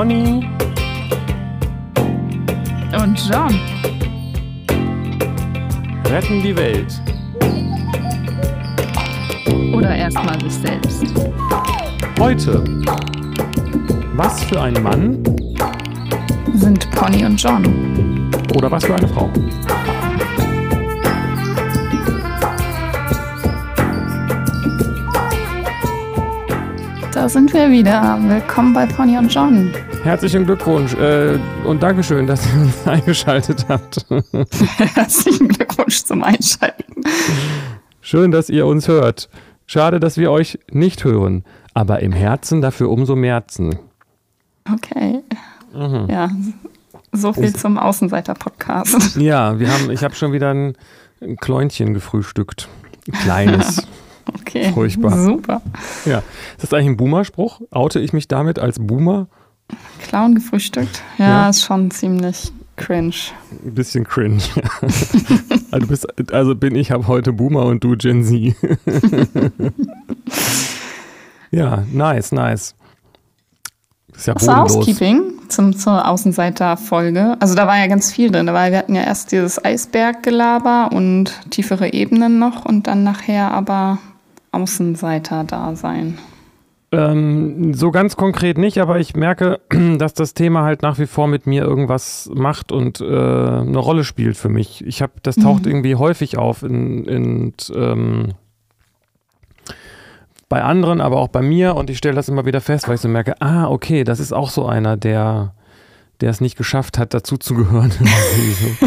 Conny und John retten die Welt. Oder erstmal sich selbst. Heute. Was für ein Mann Sind Pony und John. oder was für eine Frau? Da sind wir wieder. Willkommen bei Pony und John. Herzlichen Glückwunsch äh, und Dankeschön, dass ihr uns eingeschaltet habt. Herzlichen Glückwunsch zum Einschalten. Schön, dass ihr uns hört. Schade, dass wir euch nicht hören, aber im Herzen dafür umso merzen. Okay. Ja, so viel zum Außenseiter-Podcast. Ja, wir haben, ich habe schon wieder ein, ein Kläunchen gefrühstückt. Ein kleines. Okay. Furchtbar. Super. ja. Ist das eigentlich ein Boomer-Spruch? Oute ich mich damit als Boomer? Clown gefrühstückt. Ja, Ja. ist schon ziemlich cringe. Ein bisschen cringe. also, bist, also bin ich ab heute Boomer und du Gen Z. ja, nice, nice. Ist ja Das bodenlos. Housekeeping zum, zur Außenseiter-Folge. Also da war ja ganz viel drin. Weil wir hatten ja erst dieses Eisberggelaber und tiefere Ebenen noch und dann nachher aber Außenseiter-Dasein. Ähm, so ganz konkret nicht, aber ich merke, dass das Thema halt nach wie vor mit mir irgendwas macht und äh, eine Rolle spielt für mich. Ich habe, das taucht irgendwie häufig auf in, in ähm, bei anderen, aber auch bei mir und ich stelle das immer wieder fest, weil ich so merke, ah, okay, das ist auch so einer, der, der es nicht geschafft hat, dazuzugehören. so.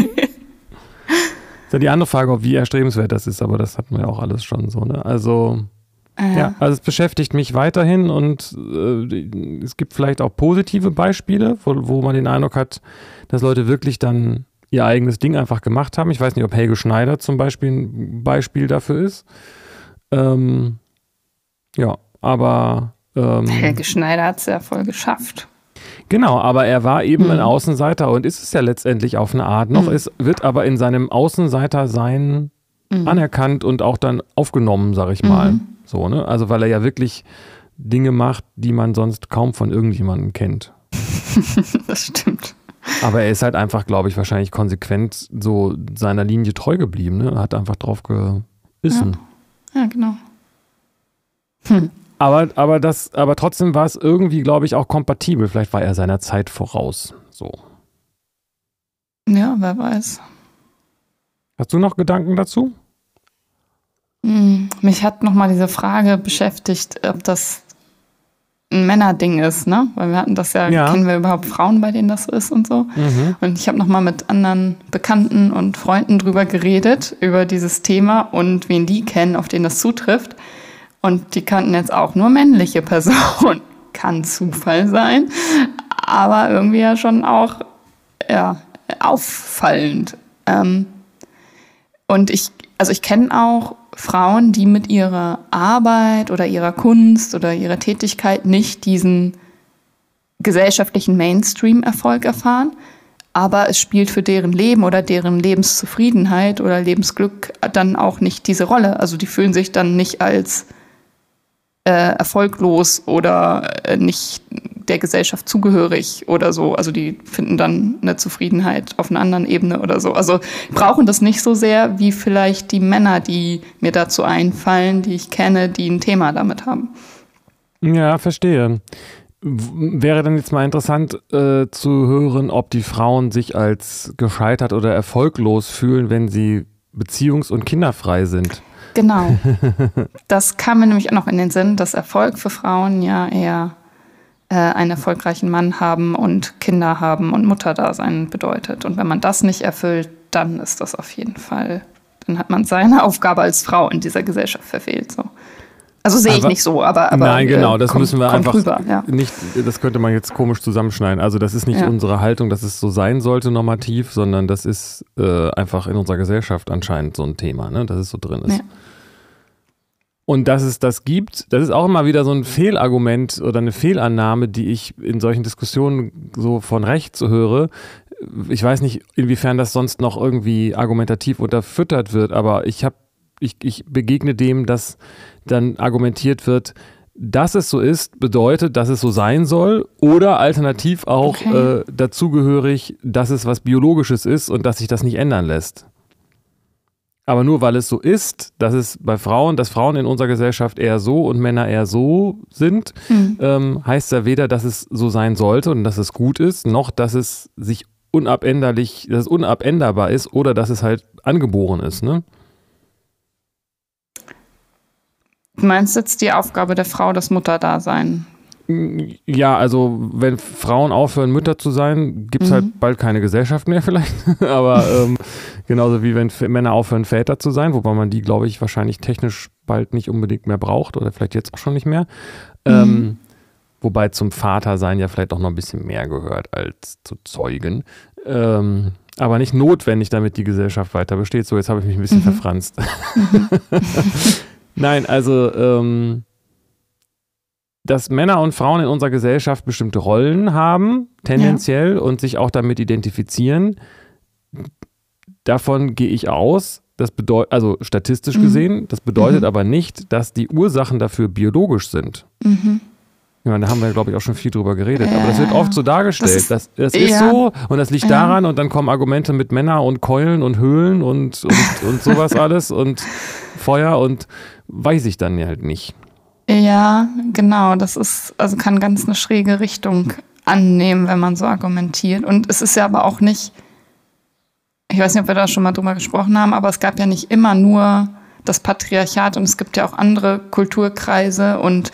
Ist ja die andere Frage, ob wie erstrebenswert das ist, aber das hatten wir auch alles schon so, ne? Also. Äh, Ja, also es beschäftigt mich weiterhin und äh, es gibt vielleicht auch positive Beispiele, wo, wo man den Eindruck hat, dass Leute wirklich dann ihr eigenes Ding einfach gemacht haben. Ich weiß nicht, ob Helge Schneider zum Beispiel ein Beispiel dafür ist. Ähm, ja, aber ähm, Helge Schneider hat es ja voll geschafft. Genau, aber er war eben ein Mhm. Außenseiter und ist es ja letztendlich auf eine Art noch. Mhm. Es wird aber in seinem Außenseiter-Sein Mhm. anerkannt und auch dann aufgenommen, sag ich mal. Mhm. So, ne? Also, weil er ja wirklich Dinge macht, die man sonst kaum von irgendjemandem kennt. Das stimmt. Aber er ist halt einfach, glaube ich, wahrscheinlich konsequent so seiner Linie treu geblieben, ne? Hat einfach drauf gebissen. Ja, genau. Aber, aber das, aber trotzdem war es irgendwie, glaube ich, auch kompatibel. Vielleicht war er seiner Zeit voraus. So. Ja, wer weiß. Hast du noch Gedanken dazu? Hm, Mich hat nochmal diese Frage beschäftigt, ob das ein Männerding ist, ne? Weil wir hatten das ja, Ja. kennen wir überhaupt Frauen, bei denen das so ist und so. Mhm. Und ich habe nochmal mit anderen Bekannten und Freunden drüber geredet, über dieses Thema und wen die kennen, auf den das zutrifft. Und die kannten jetzt auch nur männliche Personen. Kann Zufall sein, aber irgendwie ja schon auch ja, auffallend. Ähm, und ich, also ich kenne auch Frauen, die mit ihrer Arbeit oder ihrer Kunst oder ihrer Tätigkeit nicht diesen gesellschaftlichen Mainstream-Erfolg erfahren, aber es spielt für deren Leben oder deren Lebenszufriedenheit oder Lebensglück dann auch nicht diese Rolle. Also die fühlen sich dann nicht als äh, erfolglos oder äh, nicht der Gesellschaft zugehörig oder so. Also die finden dann eine Zufriedenheit auf einer anderen Ebene oder so. Also brauchen das nicht so sehr wie vielleicht die Männer, die mir dazu einfallen, die ich kenne, die ein Thema damit haben. Ja, verstehe. Wäre dann jetzt mal interessant äh, zu hören, ob die Frauen sich als gescheitert oder erfolglos fühlen, wenn sie beziehungs- und kinderfrei sind. Genau. Das kam mir nämlich auch noch in den Sinn, dass Erfolg für Frauen ja eher äh, einen erfolgreichen Mann haben und Kinder haben und Mutterdasein bedeutet. Und wenn man das nicht erfüllt, dann ist das auf jeden Fall, dann hat man seine Aufgabe als Frau in dieser Gesellschaft verfehlt. So. Also sehe ich nicht so, aber, aber Nein, genau, das kommt- müssen wir einfach rüber, ja. nicht, das könnte man jetzt komisch zusammenschneiden. Also das ist nicht Ja. unsere Haltung, dass es so sein sollte normativ, sondern das ist äh, einfach in unserer Gesellschaft anscheinend so ein Thema, ne? dass es so drin ist. Ja. Und dass es das gibt, das ist auch immer wieder so ein Fehlargument oder eine Fehlannahme, die ich in solchen Diskussionen so von rechts höre. Ich weiß nicht, inwiefern das sonst noch irgendwie argumentativ unterfüttert wird, aber ich habe, ich, ich begegne dem, dass dann argumentiert wird, dass es so ist, bedeutet, dass es so sein soll oder alternativ auch okay. äh, dazugehörig, dass es was Biologisches ist und dass sich das nicht ändern lässt. Aber nur weil es so ist, dass es bei Frauen, dass Frauen in unserer Gesellschaft eher so und Männer eher so sind, mhm. ähm, heißt ja weder, dass es so sein sollte und dass es gut ist, noch dass es sich unabänderlich, dass es unabänderbar ist oder dass es halt angeboren ist, ne? Du meinst jetzt die Aufgabe der Frau, das Mutterdasein? Ja, also wenn Frauen aufhören, Mütter zu sein, gibt es halt mhm. halt bald keine Gesellschaft mehr vielleicht. Aber ähm, genauso wie wenn Männer aufhören, Väter zu sein, wobei man die, glaube ich, wahrscheinlich technisch bald nicht unbedingt mehr braucht oder vielleicht jetzt auch schon nicht mehr. Mhm. Ähm, wobei zum Vatersein ja vielleicht auch noch ein bisschen mehr gehört als zu Zeugen. Ähm, aber nicht notwendig, damit die Gesellschaft weiter besteht. So, jetzt habe ich mich ein bisschen mhm. verfranst. Mhm. Nein, also ähm, dass Männer und Frauen in unserer Gesellschaft bestimmte Rollen haben, tendenziell, ja. und sich auch damit identifizieren. Davon gehe ich aus. Das bedeutet, also statistisch mhm. gesehen, das bedeutet mhm. aber nicht, dass die Ursachen dafür biologisch sind. Mhm. Ja, da haben wir, glaube ich, auch schon viel drüber geredet. Ja, aber das wird oft so dargestellt. Das, das, das ist ja. so und das liegt daran und dann kommen Argumente mit Männer und Keulen und Höhlen und, und, und sowas alles und Feuer und weiß ich dann halt nicht. Ja, genau. Das ist, also kann ganz eine schräge Richtung annehmen, wenn man so argumentiert. Und es ist ja aber auch nicht, ich weiß nicht, ob wir da schon mal drüber gesprochen haben, aber es gab ja nicht immer nur das Patriarchat und es gibt ja auch andere Kulturkreise und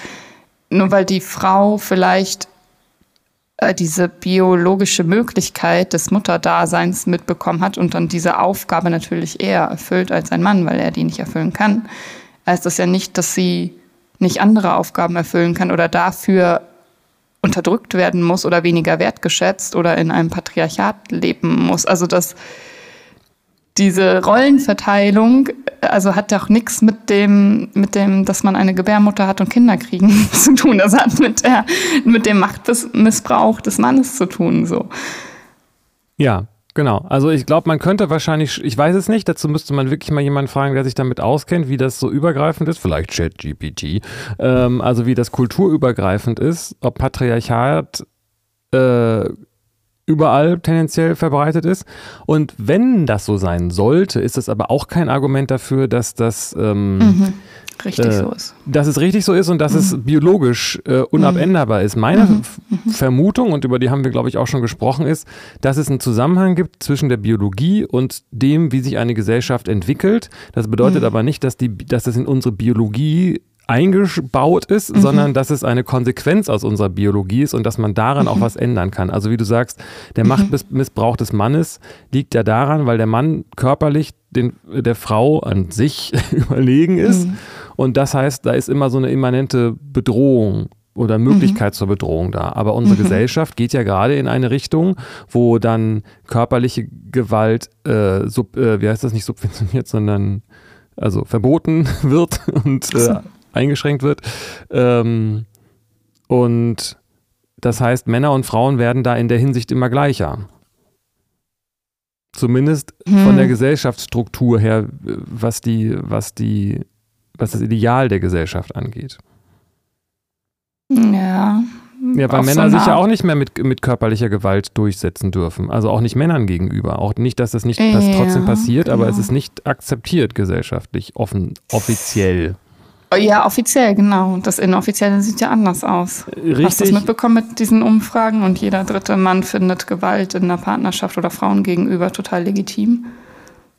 nur weil die Frau vielleicht äh, diese biologische Möglichkeit des Mutterdaseins mitbekommen hat und dann diese Aufgabe natürlich eher erfüllt als ein Mann, weil er die nicht erfüllen kann, heißt das ja nicht, dass sie nicht andere Aufgaben erfüllen kann oder dafür unterdrückt werden muss oder weniger wertgeschätzt oder in einem Patriarchat leben muss. Also dass diese Rollenverteilung, also hat auch nichts mit dem, mit dem, dass man eine Gebärmutter hat und Kinder kriegen zu tun. Das hat mit der, mit dem Machtmissbrauch des Mannes zu tun, so. Ja, Genau, also ich glaube, man könnte wahrscheinlich, ich weiß es nicht, dazu müsste man wirklich mal jemanden fragen, der sich damit auskennt, wie das so übergreifend ist, vielleicht ChatGPT, ähm, also wie das kulturübergreifend ist, ob Patriarchat äh, überall tendenziell verbreitet ist. Und wenn das so sein sollte, ist das aber auch kein Argument dafür, dass das ähm, mhm richtig äh, so ist. Dass es richtig so ist und dass mhm. es biologisch äh, unabänderbar mhm. ist. Meine mhm. Vermutung, und über die haben wir, glaube ich, auch schon gesprochen, ist, dass es einen Zusammenhang gibt zwischen der Biologie und dem, wie sich eine Gesellschaft entwickelt. Das bedeutet mhm. aber nicht, dass, die, dass das in unsere Biologie eingebaut ist, mhm. sondern dass es eine Konsequenz aus unserer Biologie ist und dass man daran mhm. auch was ändern kann. Also wie du sagst, der mhm. Machtmissbrauch des Mannes liegt ja daran, weil der Mann körperlich den, der Frau an sich überlegen ist. Mhm. Und das heißt, da ist immer so eine immanente Bedrohung oder Möglichkeit mhm. zur Bedrohung da. Aber unsere mhm. Gesellschaft geht ja gerade in eine Richtung, wo dann körperliche Gewalt, äh, sub, äh, wie heißt das nicht subventioniert, sondern also verboten wird und äh, eingeschränkt wird. Ähm, und das heißt, Männer und Frauen werden da in der Hinsicht immer gleicher. Zumindest hm. von der Gesellschaftsstruktur her, was die, was die, was das Ideal der Gesellschaft angeht. Ja. Ja, weil Männer so sich ja auch nicht mehr mit, mit körperlicher Gewalt durchsetzen dürfen. Also auch nicht Männern gegenüber. Auch nicht, dass das nicht dass ja, trotzdem passiert, genau. aber es ist nicht akzeptiert gesellschaftlich, offen, offiziell. Ja, offiziell, genau. Das Inoffizielle sieht ja anders aus. Richtig. Hast du das mitbekommen mit diesen Umfragen? Und jeder dritte Mann findet Gewalt in einer Partnerschaft oder Frauen gegenüber total legitim?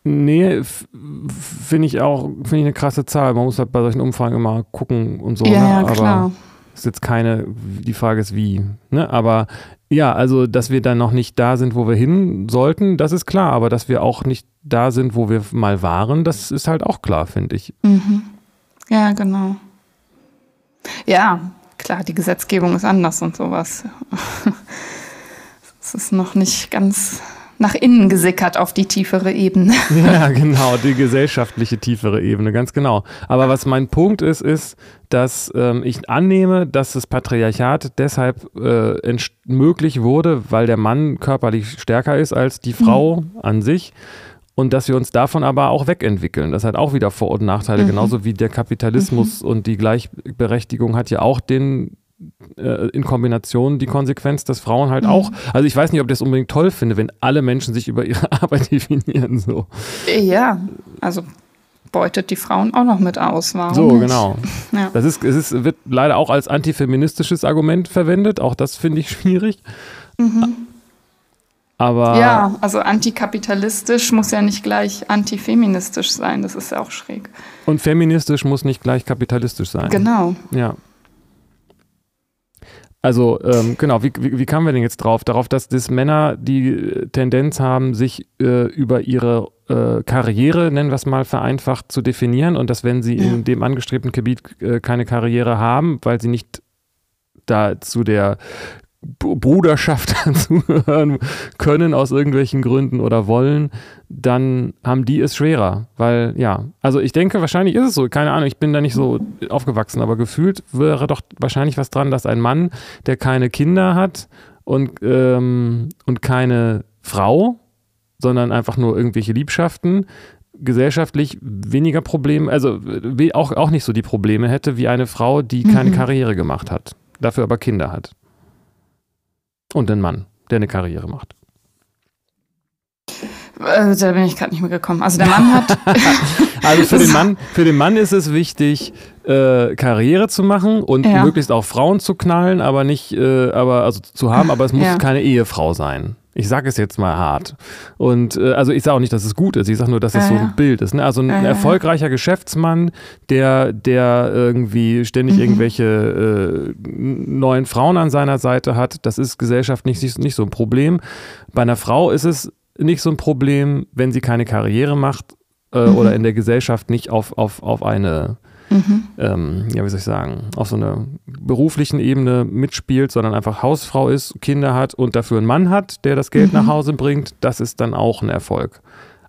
Nee, finde ich auch, finde ich eine krasse Zahl. Man muss halt bei solchen Umfragen immer gucken und so. Ja, ne? ja Aber klar. Ist jetzt keine, die Frage ist wie. Ne? Aber ja, also, dass wir dann noch nicht da sind, wo wir hin sollten, das ist klar. Aber dass wir auch nicht da sind, wo wir mal waren, das ist halt auch klar, finde ich. Mhm. Ja, genau. Ja, klar, die Gesetzgebung ist anders und sowas. Es ist noch nicht ganz nach innen gesickert auf die tiefere Ebene. Ja, genau, die gesellschaftliche tiefere Ebene, ganz genau. Aber was mein Punkt ist, ist, dass ähm, ich annehme, dass das Patriarchat deshalb äh, möglich wurde, weil der Mann körperlich stärker ist als die Frau mhm. an sich und dass wir uns davon aber auch wegentwickeln. Das hat auch wieder Vor- und Nachteile, mhm. genauso wie der Kapitalismus mhm. und die Gleichberechtigung hat ja auch den äh, in Kombination die Konsequenz, dass Frauen halt mhm. auch, also ich weiß nicht, ob ich das unbedingt toll finde, wenn alle Menschen sich über ihre Arbeit definieren. So. Ja, also beutet die Frauen auch noch mit aus. Warum so, nicht? genau. Ja. Das ist, es ist, wird leider auch als antifeministisches Argument verwendet. Auch das finde ich schwierig. Mhm. Aber ja, also antikapitalistisch muss ja nicht gleich antifeministisch sein. Das ist ja auch schräg. Und feministisch muss nicht gleich kapitalistisch sein. Genau. Ja. Also ähm, genau, wie, wie, wie, kamen wir denn jetzt drauf? Darauf, dass das Männer die Tendenz haben, sich äh, über ihre äh, Karriere, nennen wir es mal, vereinfacht zu definieren und dass wenn sie ja. in dem angestrebten Gebiet äh, keine Karriere haben, weil sie nicht da zu der Bruderschaft dazugehören können aus irgendwelchen Gründen oder wollen, dann haben die es schwerer. Weil, ja, also ich denke, wahrscheinlich ist es so, keine Ahnung, ich bin da nicht so aufgewachsen, aber gefühlt wäre doch wahrscheinlich was dran, dass ein Mann, der keine Kinder hat und, ähm, und keine Frau, sondern einfach nur irgendwelche Liebschaften, gesellschaftlich weniger Probleme, also auch, auch nicht so die Probleme hätte wie eine Frau, die keine mhm. Karriere gemacht hat, dafür aber Kinder hat. Und einen Mann, der eine Karriere macht. Äh, da bin ich gerade nicht mehr gekommen. Also der Mann hat. also für den Mann, für den Mann ist es wichtig, äh, Karriere zu machen und ja. möglichst auch Frauen zu knallen, aber nicht, äh, aber also zu haben, aber es muss ja. keine Ehefrau sein. Ich sage es jetzt mal hart. Und äh, also ich sage auch nicht, dass es gut ist. Ich sage nur, dass es ja, so ein. Bild ist. Ne? Also ein ja, erfolgreicher Geschäftsmann, der, der irgendwie ständig mhm. irgendwelche äh, neuen Frauen an seiner Seite hat, das ist gesellschaftlich nicht, nicht so ein Problem. Bei einer Frau ist es nicht so ein Problem, wenn sie keine Karriere macht äh, mhm. oder in der Gesellschaft nicht auf, auf, auf eine mhm. ähm, ja, wie soll ich sagen, auf so einer beruflichen Ebene mitspielt, sondern einfach Hausfrau ist, Kinder hat und dafür einen Mann hat, der das Geld mhm. nach Hause bringt, das ist dann auch ein Erfolg.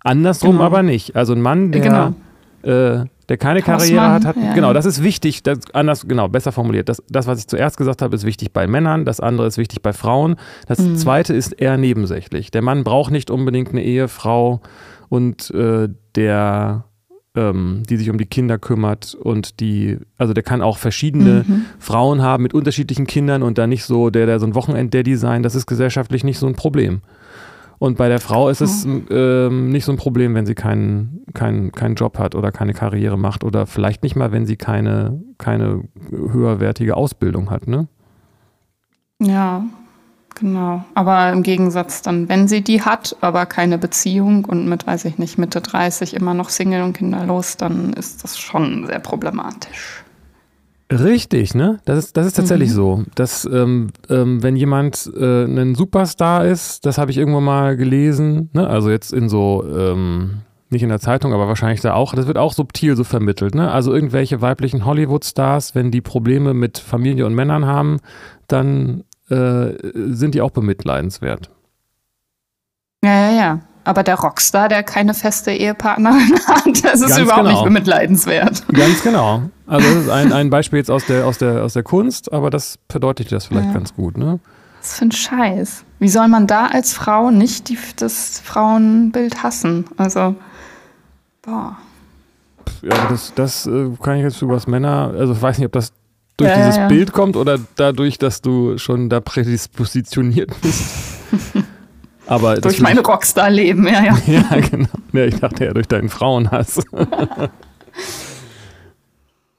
Andersrum genau. aber nicht. Also ein Mann, der, genau. äh, der keine Karriere hat, hat ja, genau, das ist wichtig, das, anders, genau, besser formuliert. Das, das, was ich zuerst gesagt habe, ist wichtig bei Männern, das andere ist wichtig bei Frauen. Das mhm. zweite ist eher nebensächlich. Der Mann braucht nicht unbedingt eine Ehefrau und äh, der ähm, die sich um die Kinder kümmert und die, also der kann auch verschiedene mhm. Frauen haben mit unterschiedlichen Kindern und da nicht so, der, der so ein Wochenend-Daddy sein, das ist gesellschaftlich nicht so ein Problem. Und bei der Frau ist es oh. ähm, nicht so ein Problem, wenn sie keinen, keinen, keinen Job hat oder keine Karriere macht oder vielleicht nicht mal, wenn sie keine, keine höherwertige Ausbildung hat, ne? Ja, Genau, aber im Gegensatz dann, wenn sie die hat, aber keine Beziehung und mit, weiß ich nicht, Mitte 30 immer noch Single und kinderlos, dann ist das schon sehr problematisch. Richtig, ne? Das ist, das ist tatsächlich mhm. so. Dass, ähm, ähm, wenn jemand äh, ein Superstar ist, das habe ich irgendwann mal gelesen, ne? also jetzt in so, ähm, nicht in der Zeitung, aber wahrscheinlich da auch, das wird auch subtil so vermittelt. Ne? Also irgendwelche weiblichen Hollywood-Stars, wenn die Probleme mit Familie und Männern haben, dann äh, sind die auch bemitleidenswert. Ja, ja, ja. Aber der Rockstar, der keine feste Ehepartnerin hat, das ist Ganz überhaupt genau. nicht bemitleidenswert. Ganz genau. Also das ist ein, ein Beispiel jetzt aus der, aus, der, aus der Kunst, aber das verdeutlicht das vielleicht ja. ganz gut, ne? Was für ein Scheiß. Wie soll man da als Frau nicht die, das Frauenbild hassen? Also, boah. Ja, das, das äh, kann ich jetzt über das Männer, also ich weiß nicht, ob das durch ja, dieses ja. Bild kommt oder dadurch, dass du schon da prädispositioniert bist? Aber durch mein Rockstar-Leben, ja, ja. ja, genau. Ja, ich dachte ja durch deinen Frauenhass.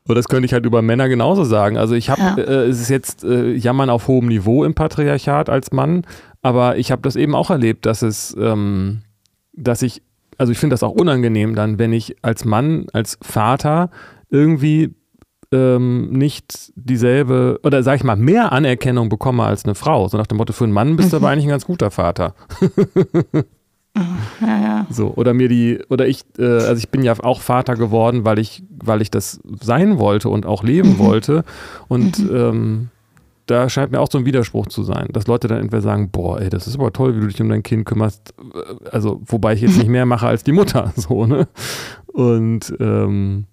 Aber das könnte ich halt über Männer genauso sagen. Also ich habe, ja. äh, es ist jetzt äh, Jammern auf hohem Niveau im Patriarchat als Mann, aber ich habe das eben auch erlebt, dass es, ähm, dass ich, also ich finde das auch unangenehm dann, wenn ich als Mann, als Vater irgendwie ähm, nicht dieselbe oder sag ich mal mehr Anerkennung bekomme als eine Frau. So nach dem Motto, für einen Mann bist du mhm. aber eigentlich ein ganz guter Vater. ja, ja. So, oder mir die, oder ich, äh, also ich bin ja auch Vater geworden, weil ich, weil ich das sein wollte und auch leben mhm. wollte. Und mhm. ähm, da scheint mir auch so ein Widerspruch zu sein, dass Leute dann entweder sagen, boah, ey, das ist aber toll, wie du dich um dein Kind kümmerst. Also, wobei ich jetzt nicht mehr mache als die Mutter, so, ne? Und ähm,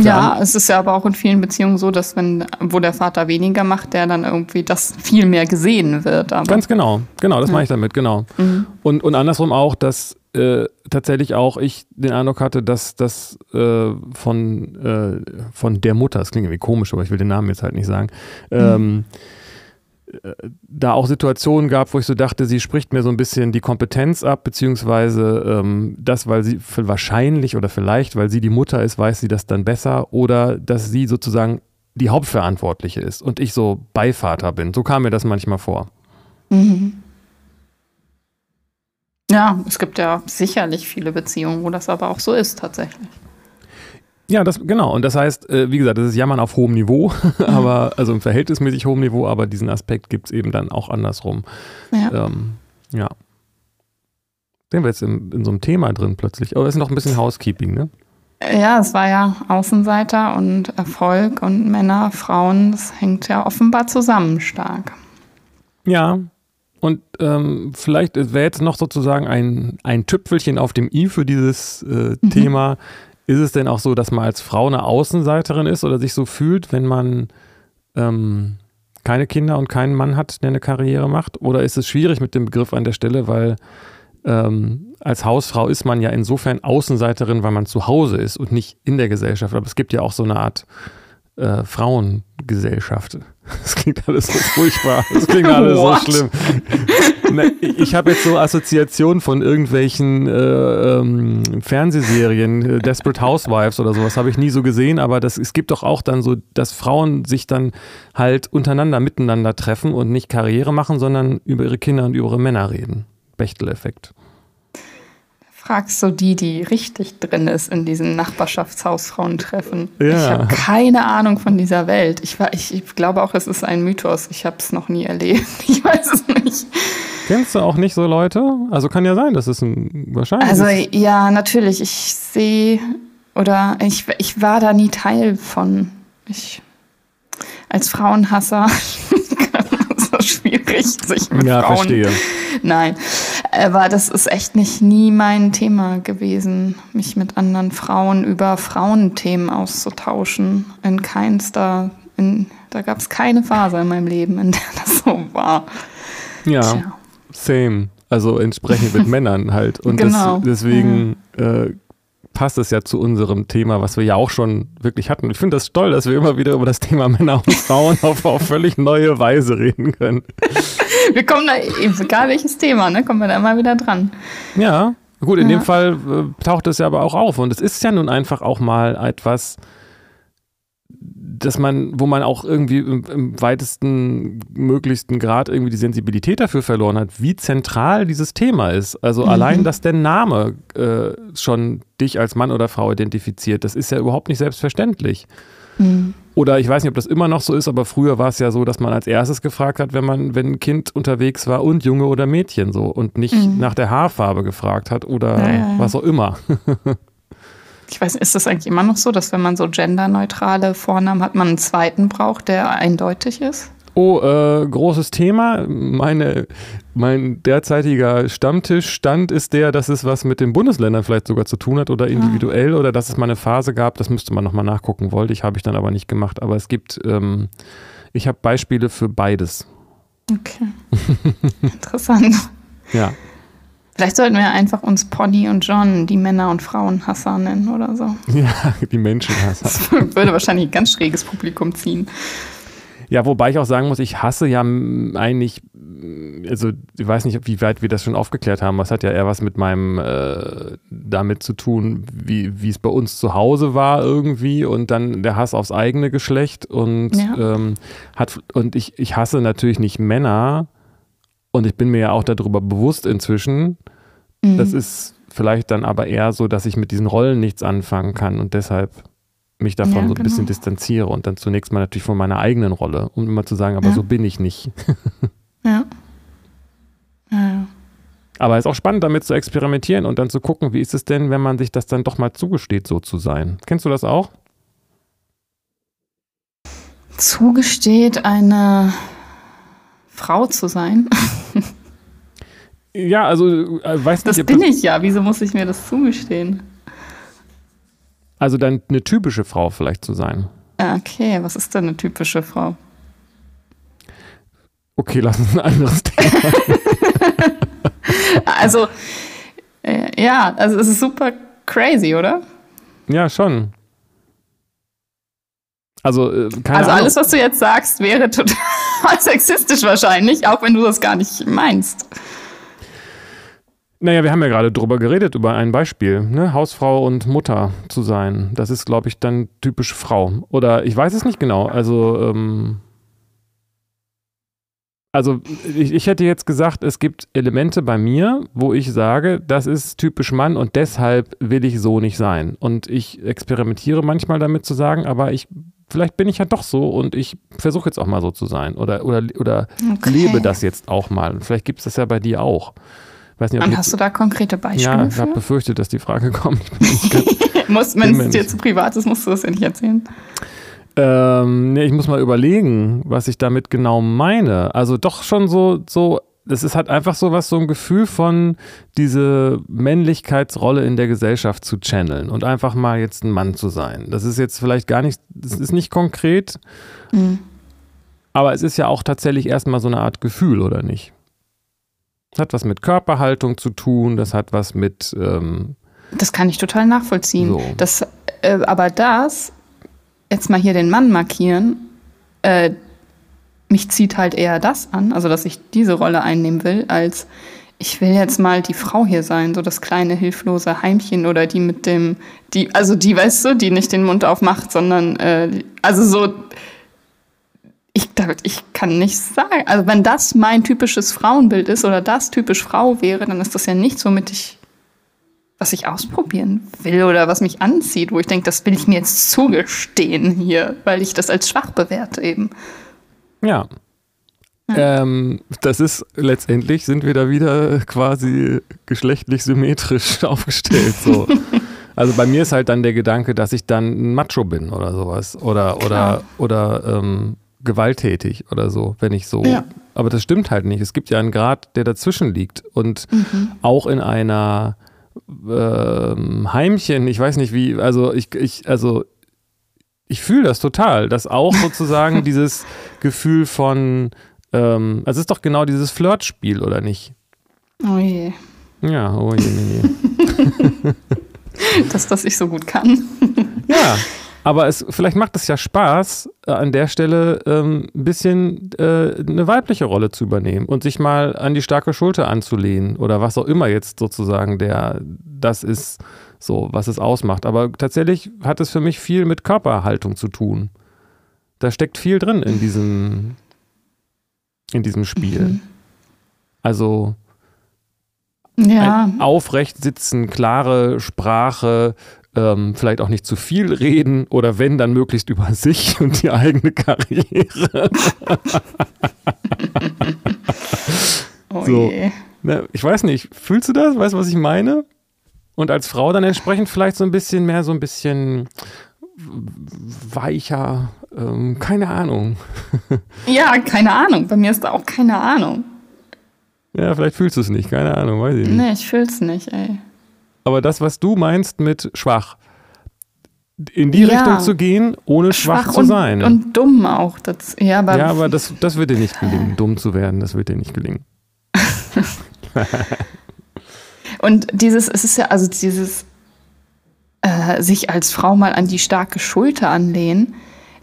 ja, es ist ja aber auch in vielen Beziehungen so, dass wenn, wo der Vater weniger macht, der dann irgendwie das viel mehr gesehen wird. Aber Ganz genau, genau, das ja. meine ich damit, genau. Mhm. Und, und andersrum auch, dass äh, tatsächlich auch ich den Eindruck hatte, dass das äh, von, äh, von der Mutter, das klingt irgendwie komisch, aber ich will den Namen jetzt halt nicht sagen, mhm. Ähm, da auch Situationen gab, wo ich so dachte, sie spricht mir so ein bisschen die Kompetenz ab, beziehungsweise ähm, das, weil sie wahrscheinlich oder vielleicht, weil sie die Mutter ist, weiß sie das dann besser oder dass sie sozusagen die Hauptverantwortliche ist und ich so Beivater bin. So kam mir das manchmal vor. Mhm. Ja, es gibt ja sicherlich viele Beziehungen, wo das aber auch so ist tatsächlich. Ja, das genau. Und das heißt, äh, wie gesagt, das ist Jammern auf hohem Niveau, aber also im verhältnismäßig hohem Niveau, aber diesen Aspekt gibt es eben dann auch andersrum. Ja. Ähm, ja. Sind wir jetzt in, in, so einem Thema drin plötzlich. Aber es ist noch ein bisschen Housekeeping, ne? Ja, es war ja Außenseiter und Erfolg und Männer, Frauen, das hängt ja offenbar zusammen stark. Ja, und ähm, vielleicht wäre jetzt noch sozusagen ein, ein Tüpfelchen auf dem i für dieses äh, mhm. Thema. Ist es denn auch so, dass man als Frau eine Außenseiterin ist oder sich so fühlt, wenn man ähm, keine Kinder und keinen Mann hat, der eine Karriere macht? Oder ist es schwierig mit dem Begriff an der Stelle, weil ähm, als Hausfrau ist man ja insofern Außenseiterin, weil man zu Hause ist und nicht in der Gesellschaft. Aber es gibt ja auch so eine Art äh, Frauengesellschaft. Das klingt alles so furchtbar. Das klingt alles so schlimm. Ich habe jetzt so Assoziationen von irgendwelchen äh, ähm, Fernsehserien, äh, Desperate Housewives oder sowas, habe ich nie so gesehen, aber das, es gibt doch auch dann so, dass Frauen sich dann halt untereinander, miteinander treffen und nicht Karriere machen, sondern über ihre Kinder und über ihre Männer reden. Bechtel-Effekt fragst du die, die richtig drin ist in diesen Nachbarschaftshausfrauentreffen. Ja. Ich habe keine Ahnung von dieser Welt. Ich, war, ich, ich glaube auch, es ist ein Mythos. Ich habe es noch nie erlebt. Ich weiß es nicht. Kennst du auch nicht so Leute? Also kann ja sein, dass es ein wahrscheinlich. Also ja, natürlich. Ich sehe oder ich, ich war da nie Teil von. Ich als Frauenhasser so schwierig, sich mit ja, Frauen. Verstehe. Nein, aber das ist echt nicht nie mein Thema gewesen, mich mit anderen Frauen über Frauenthemen auszutauschen. In keinster, in, da gab es keine Phase in meinem Leben, in der das so war. Ja, Tja. same. Also entsprechend mit Männern halt. Und genau. das, deswegen ja. äh, passt es ja zu unserem Thema, was wir ja auch schon wirklich hatten. Ich finde das toll, dass wir immer wieder über das Thema Männer und Frauen auf, auf völlig neue Weise reden können. Wir kommen da, egal welches Thema, ne, kommen wir da immer wieder dran. Ja, gut, in ja. dem Fall äh, taucht es ja aber auch auf. Und es ist ja nun einfach auch mal etwas, dass man, wo man auch irgendwie im, im, weitesten möglichsten Grad irgendwie die Sensibilität dafür verloren hat, wie zentral dieses Thema ist. Also mhm. allein, dass der Name äh, schon dich als Mann oder Frau identifiziert, das ist ja überhaupt nicht selbstverständlich. Mhm. Oder ich weiß nicht, ob das immer noch so ist, aber früher war es ja so, dass man als erstes gefragt hat, wenn man, wenn ein Kind unterwegs war und Junge oder Mädchen so und nicht mhm. nach der Haarfarbe gefragt hat oder ja, ja, ja. was auch immer. Ich weiß, ist das eigentlich immer noch so, dass wenn man so genderneutrale Vornamen hat, man einen zweiten braucht, der eindeutig ist? Oh, äh, großes Thema. Meine, mein derzeitiger Stammtischstand ist der, dass es was mit den Bundesländern vielleicht sogar zu tun hat oder individuell ah. oder dass es mal eine Phase gab, das müsste man nochmal nachgucken, wollte ich, habe ich dann aber nicht gemacht. Aber es gibt, ähm, ich habe Beispiele für beides. Okay. Interessant. ja. Vielleicht sollten wir einfach uns Pony und John die Männer- und Frauenhasser nennen oder so. Ja, die Menschenhasser. Das würde wahrscheinlich ein ganz schräges Publikum ziehen. Ja, wobei ich auch sagen muss, ich hasse ja eigentlich, also ich weiß nicht, wie weit wir das schon aufgeklärt haben. Das hat ja eher was mit meinem, äh, damit zu tun, wie, wie es bei uns zu Hause war irgendwie und dann der Hass aufs eigene Geschlecht und ja. ähm, hat, und ich, ich hasse natürlich nicht Männer, und ich bin mir ja auch darüber bewusst inzwischen. Mhm. Das ist vielleicht dann aber eher so, dass ich mit diesen Rollen nichts anfangen kann und deshalb mich davon ja, so ein genau. bisschen distanziere und dann zunächst mal natürlich von meiner eigenen Rolle, um immer zu sagen, aber ja. so bin ich nicht. ja. ja. Aber es ist auch spannend, damit zu experimentieren und dann zu gucken, wie ist es denn, wenn man sich das dann doch mal zugesteht, so zu sein. Kennst du das auch? Zugesteht eine Frau zu sein. ja, also äh, weiß nicht. Das bin ich ja. Wieso muss ich mir das zugestehen? Also dann eine typische Frau vielleicht zu sein. Okay, was ist denn eine typische Frau? Okay, lass uns ein anderes Thema. also Äh, ja, also es ist super crazy, oder? Ja, schon. Also, äh, keine also Ahnung. alles, was du jetzt sagst, wäre total sexistisch wahrscheinlich, auch wenn du das gar nicht meinst. Naja, wir haben ja gerade drüber geredet, über ein Beispiel, ne? Hausfrau und Mutter zu sein. Das ist, glaube ich, dann typisch Frau. Oder ich weiß es nicht genau. Also, ähm, also ich, ich hätte jetzt gesagt, es gibt Elemente bei mir, wo ich sage, das ist typisch Mann und deshalb will ich so nicht sein. Und ich experimentiere manchmal damit zu sagen, aber ich, vielleicht bin ich ja doch so und ich versuche jetzt auch mal so zu sein. Oder, oder, oder Okay. lebe das jetzt auch mal. Vielleicht gibt es das ja bei dir auch. Weiß nicht, Und hast du da konkrete ja, Beispiele ich habe für? befürchtet, dass die Frage kommt. Muss, wenn es dir zu privat ist, musst du das ja nicht erzählen. ähm, nee, ich muss mal überlegen, was ich damit genau meine. Also doch schon so, so, das ist halt einfach so was, so ein Gefühl von diese Männlichkeitsrolle in der Gesellschaft zu channeln und einfach mal jetzt ein Mann zu sein. Das ist jetzt vielleicht gar nicht, das ist nicht konkret, Mhm. aber es ist ja auch tatsächlich erstmal so eine Art Gefühl, oder nicht? Das hat was mit Körperhaltung zu tun, das hat was mit, ähm, Das kann ich total nachvollziehen. So. Das, äh, aber das, jetzt mal hier den Mann markieren, äh, mich zieht halt eher das an, also dass ich diese Rolle einnehmen will, als ich will jetzt mal die Frau hier sein, so das kleine hilflose Heimchen oder die mit dem, die, also die, weißt du, die nicht den Mund aufmacht, sondern, äh, also so, ich, ich kann nicht sagen, also wenn das mein typisches Frauenbild ist oder das typisch Frau wäre, dann ist das ja nichts, womit ich was ich ausprobieren will oder was mich anzieht, wo ich denke, das will ich mir jetzt zugestehen hier, weil ich das als schwach bewerte eben. Ja. Ähm, das ist letztendlich sind wir da wieder quasi geschlechtlich symmetrisch aufgestellt. So. also bei mir ist halt dann der Gedanke, dass ich dann ein Macho bin oder sowas. Oder, oder, Klar. oder ähm, gewalttätig oder so, wenn ich so. Ja. Aber das stimmt halt nicht. Es gibt ja einen Grad, der dazwischen liegt. Und Mhm. auch in einer ähm, Heimchen, ich weiß nicht wie, also ich, ich, also ich fühle das total, dass auch sozusagen dieses Gefühl von, ähm, also es ist doch genau dieses Flirtspiel, oder nicht? Oh je, Ja, oh je, nee, nee. dass das ich so gut kann. Ja, aber es, vielleicht macht es ja Spaß, äh, an der Stelle ähm, ein bisschen äh, eine weibliche Rolle zu übernehmen und sich mal an die starke Schulter anzulehnen oder was auch immer jetzt sozusagen der, das ist so, was es ausmacht. Aber tatsächlich hat es für mich viel mit Körperhaltung zu tun. Da steckt viel drin in diesem, in diesem Spiel. Mhm. Also Ja, aufrecht sitzen, klare Sprache, ähm, vielleicht auch nicht zu viel reden oder wenn, dann möglichst über sich und die eigene Karriere. oh so. je. Ne, ich weiß nicht, fühlst du das? Weißt du, was ich meine? Und als Frau dann entsprechend vielleicht so ein bisschen mehr, so ein bisschen weicher, ähm, keine Ahnung. Ja, keine Ahnung. Bei mir ist da auch keine Ahnung. Ja, vielleicht fühlst du es nicht, keine Ahnung, weiß ich nicht. Nee, ich fühl's nicht, ey. Aber das, was du meinst mit schwach, in die Ja. Richtung zu gehen, ohne schwach, zu und, sein. Und dumm auch. Das, ja, aber, ja, aber das, das wird dir nicht gelingen, dumm zu werden, das wird dir nicht gelingen. Und dieses, es ist ja, also dieses äh, sich als Frau mal an die starke Schulter anlehnen,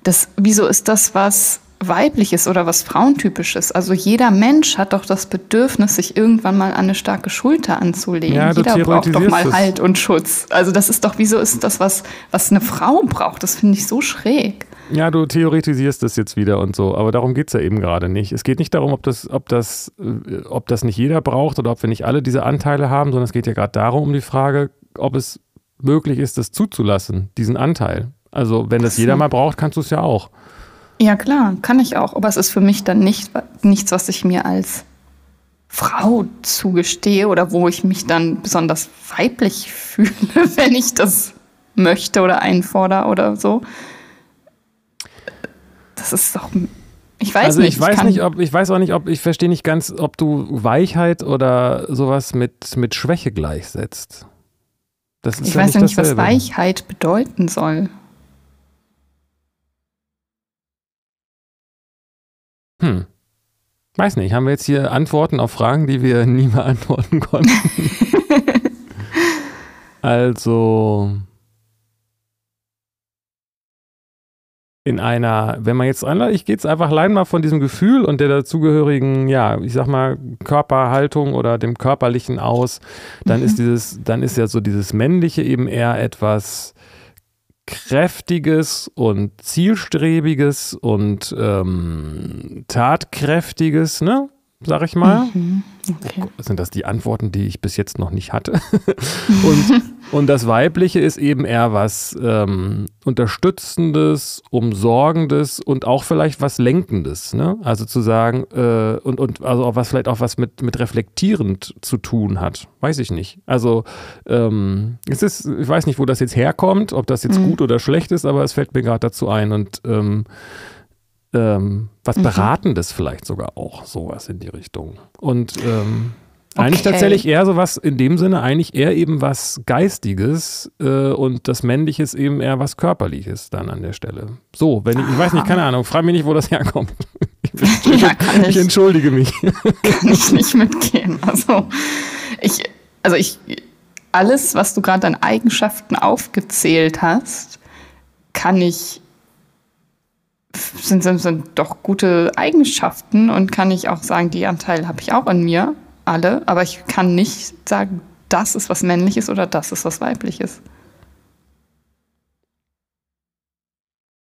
das, wieso ist das was weibliches oder was frauentypisches? Also jeder Mensch hat doch das Bedürfnis, sich irgendwann mal an eine starke Schulter anzulehnen. Ja, jeder braucht doch mal. Halt und Schutz. Also das ist doch, wieso ist das was, was eine Frau braucht? Das finde ich so schräg. Ja, du theoretisierst das jetzt wieder und so, aber darum geht es ja eben gerade nicht. Es geht nicht darum, ob das, ob, das, äh, ob das nicht jeder braucht oder ob wir nicht alle diese Anteile haben, sondern es geht ja gerade darum, um die Frage, ob es möglich ist, das zuzulassen, diesen Anteil. Also, wenn das jeder mal braucht, kannst du es ja auch. Ja, klar, kann ich auch. Aber es ist für mich dann nicht, nichts, was ich mir als Frau zugestehe oder wo ich mich dann besonders weiblich fühle, wenn ich das möchte oder einfordere oder so. Das ist doch. Ich weiß also nicht. ich weiß kann- nicht, ob ich weiß auch nicht, ob ich verstehe nicht ganz, ob du Weichheit oder sowas mit, mit Schwäche gleichsetzt. Ich ja weiß ja nicht, was. Weichheit bedeuten soll. Hm. Weiß nicht, haben wir jetzt hier Antworten auf Fragen, die wir nie beantworten konnten? Also in einer, wenn man jetzt einladet, ich gehe jetzt einfach allein mal von diesem Gefühl und der dazugehörigen, ja, ich sag mal, Körperhaltung oder dem Körperlichen aus, dann mhm. ist dieses, dann ist ja so dieses Männliche eben eher etwas Kräftiges und Zielstrebiges und ähm, Tatkräftiges, ne? Sag ich mal. Mhm. Okay. Oh, sind das die Antworten, die ich bis jetzt noch nicht hatte? und, und das Weibliche ist eben eher was ähm, Unterstützendes, Umsorgendes und auch vielleicht was Lenkendes. Ne? Also zu sagen, äh, und, und also auch was vielleicht auch was mit, mit reflektierend zu tun hat. Weiß ich nicht. Also ähm, es ist, ich weiß nicht, wo das jetzt herkommt, ob das jetzt mhm. gut oder schlecht ist, aber es fällt mir gerade dazu ein. Und ähm, ähm, was mhm. Beratendes vielleicht sogar auch, sowas in die Richtung. Und ähm, okay. eigentlich tatsächlich eher sowas in dem Sinne, eigentlich eher eben was Geistiges äh, und das Männliche ist eben eher was Körperliches dann an der Stelle. So, wenn ich, ich weiß nicht, keine Ahnung, frage mich nicht, wo das herkommt. Ich, ich, ja, ich, ich entschuldige mich. Kann ich nicht mitgehen. Also ich, also ich, alles, was du gerade an Eigenschaften aufgezählt hast, kann ich sind, sind, sind doch gute Eigenschaften und kann ich auch sagen, die Anteile habe ich auch in mir, alle, aber ich kann nicht sagen, das ist was Männliches oder das ist was Weibliches.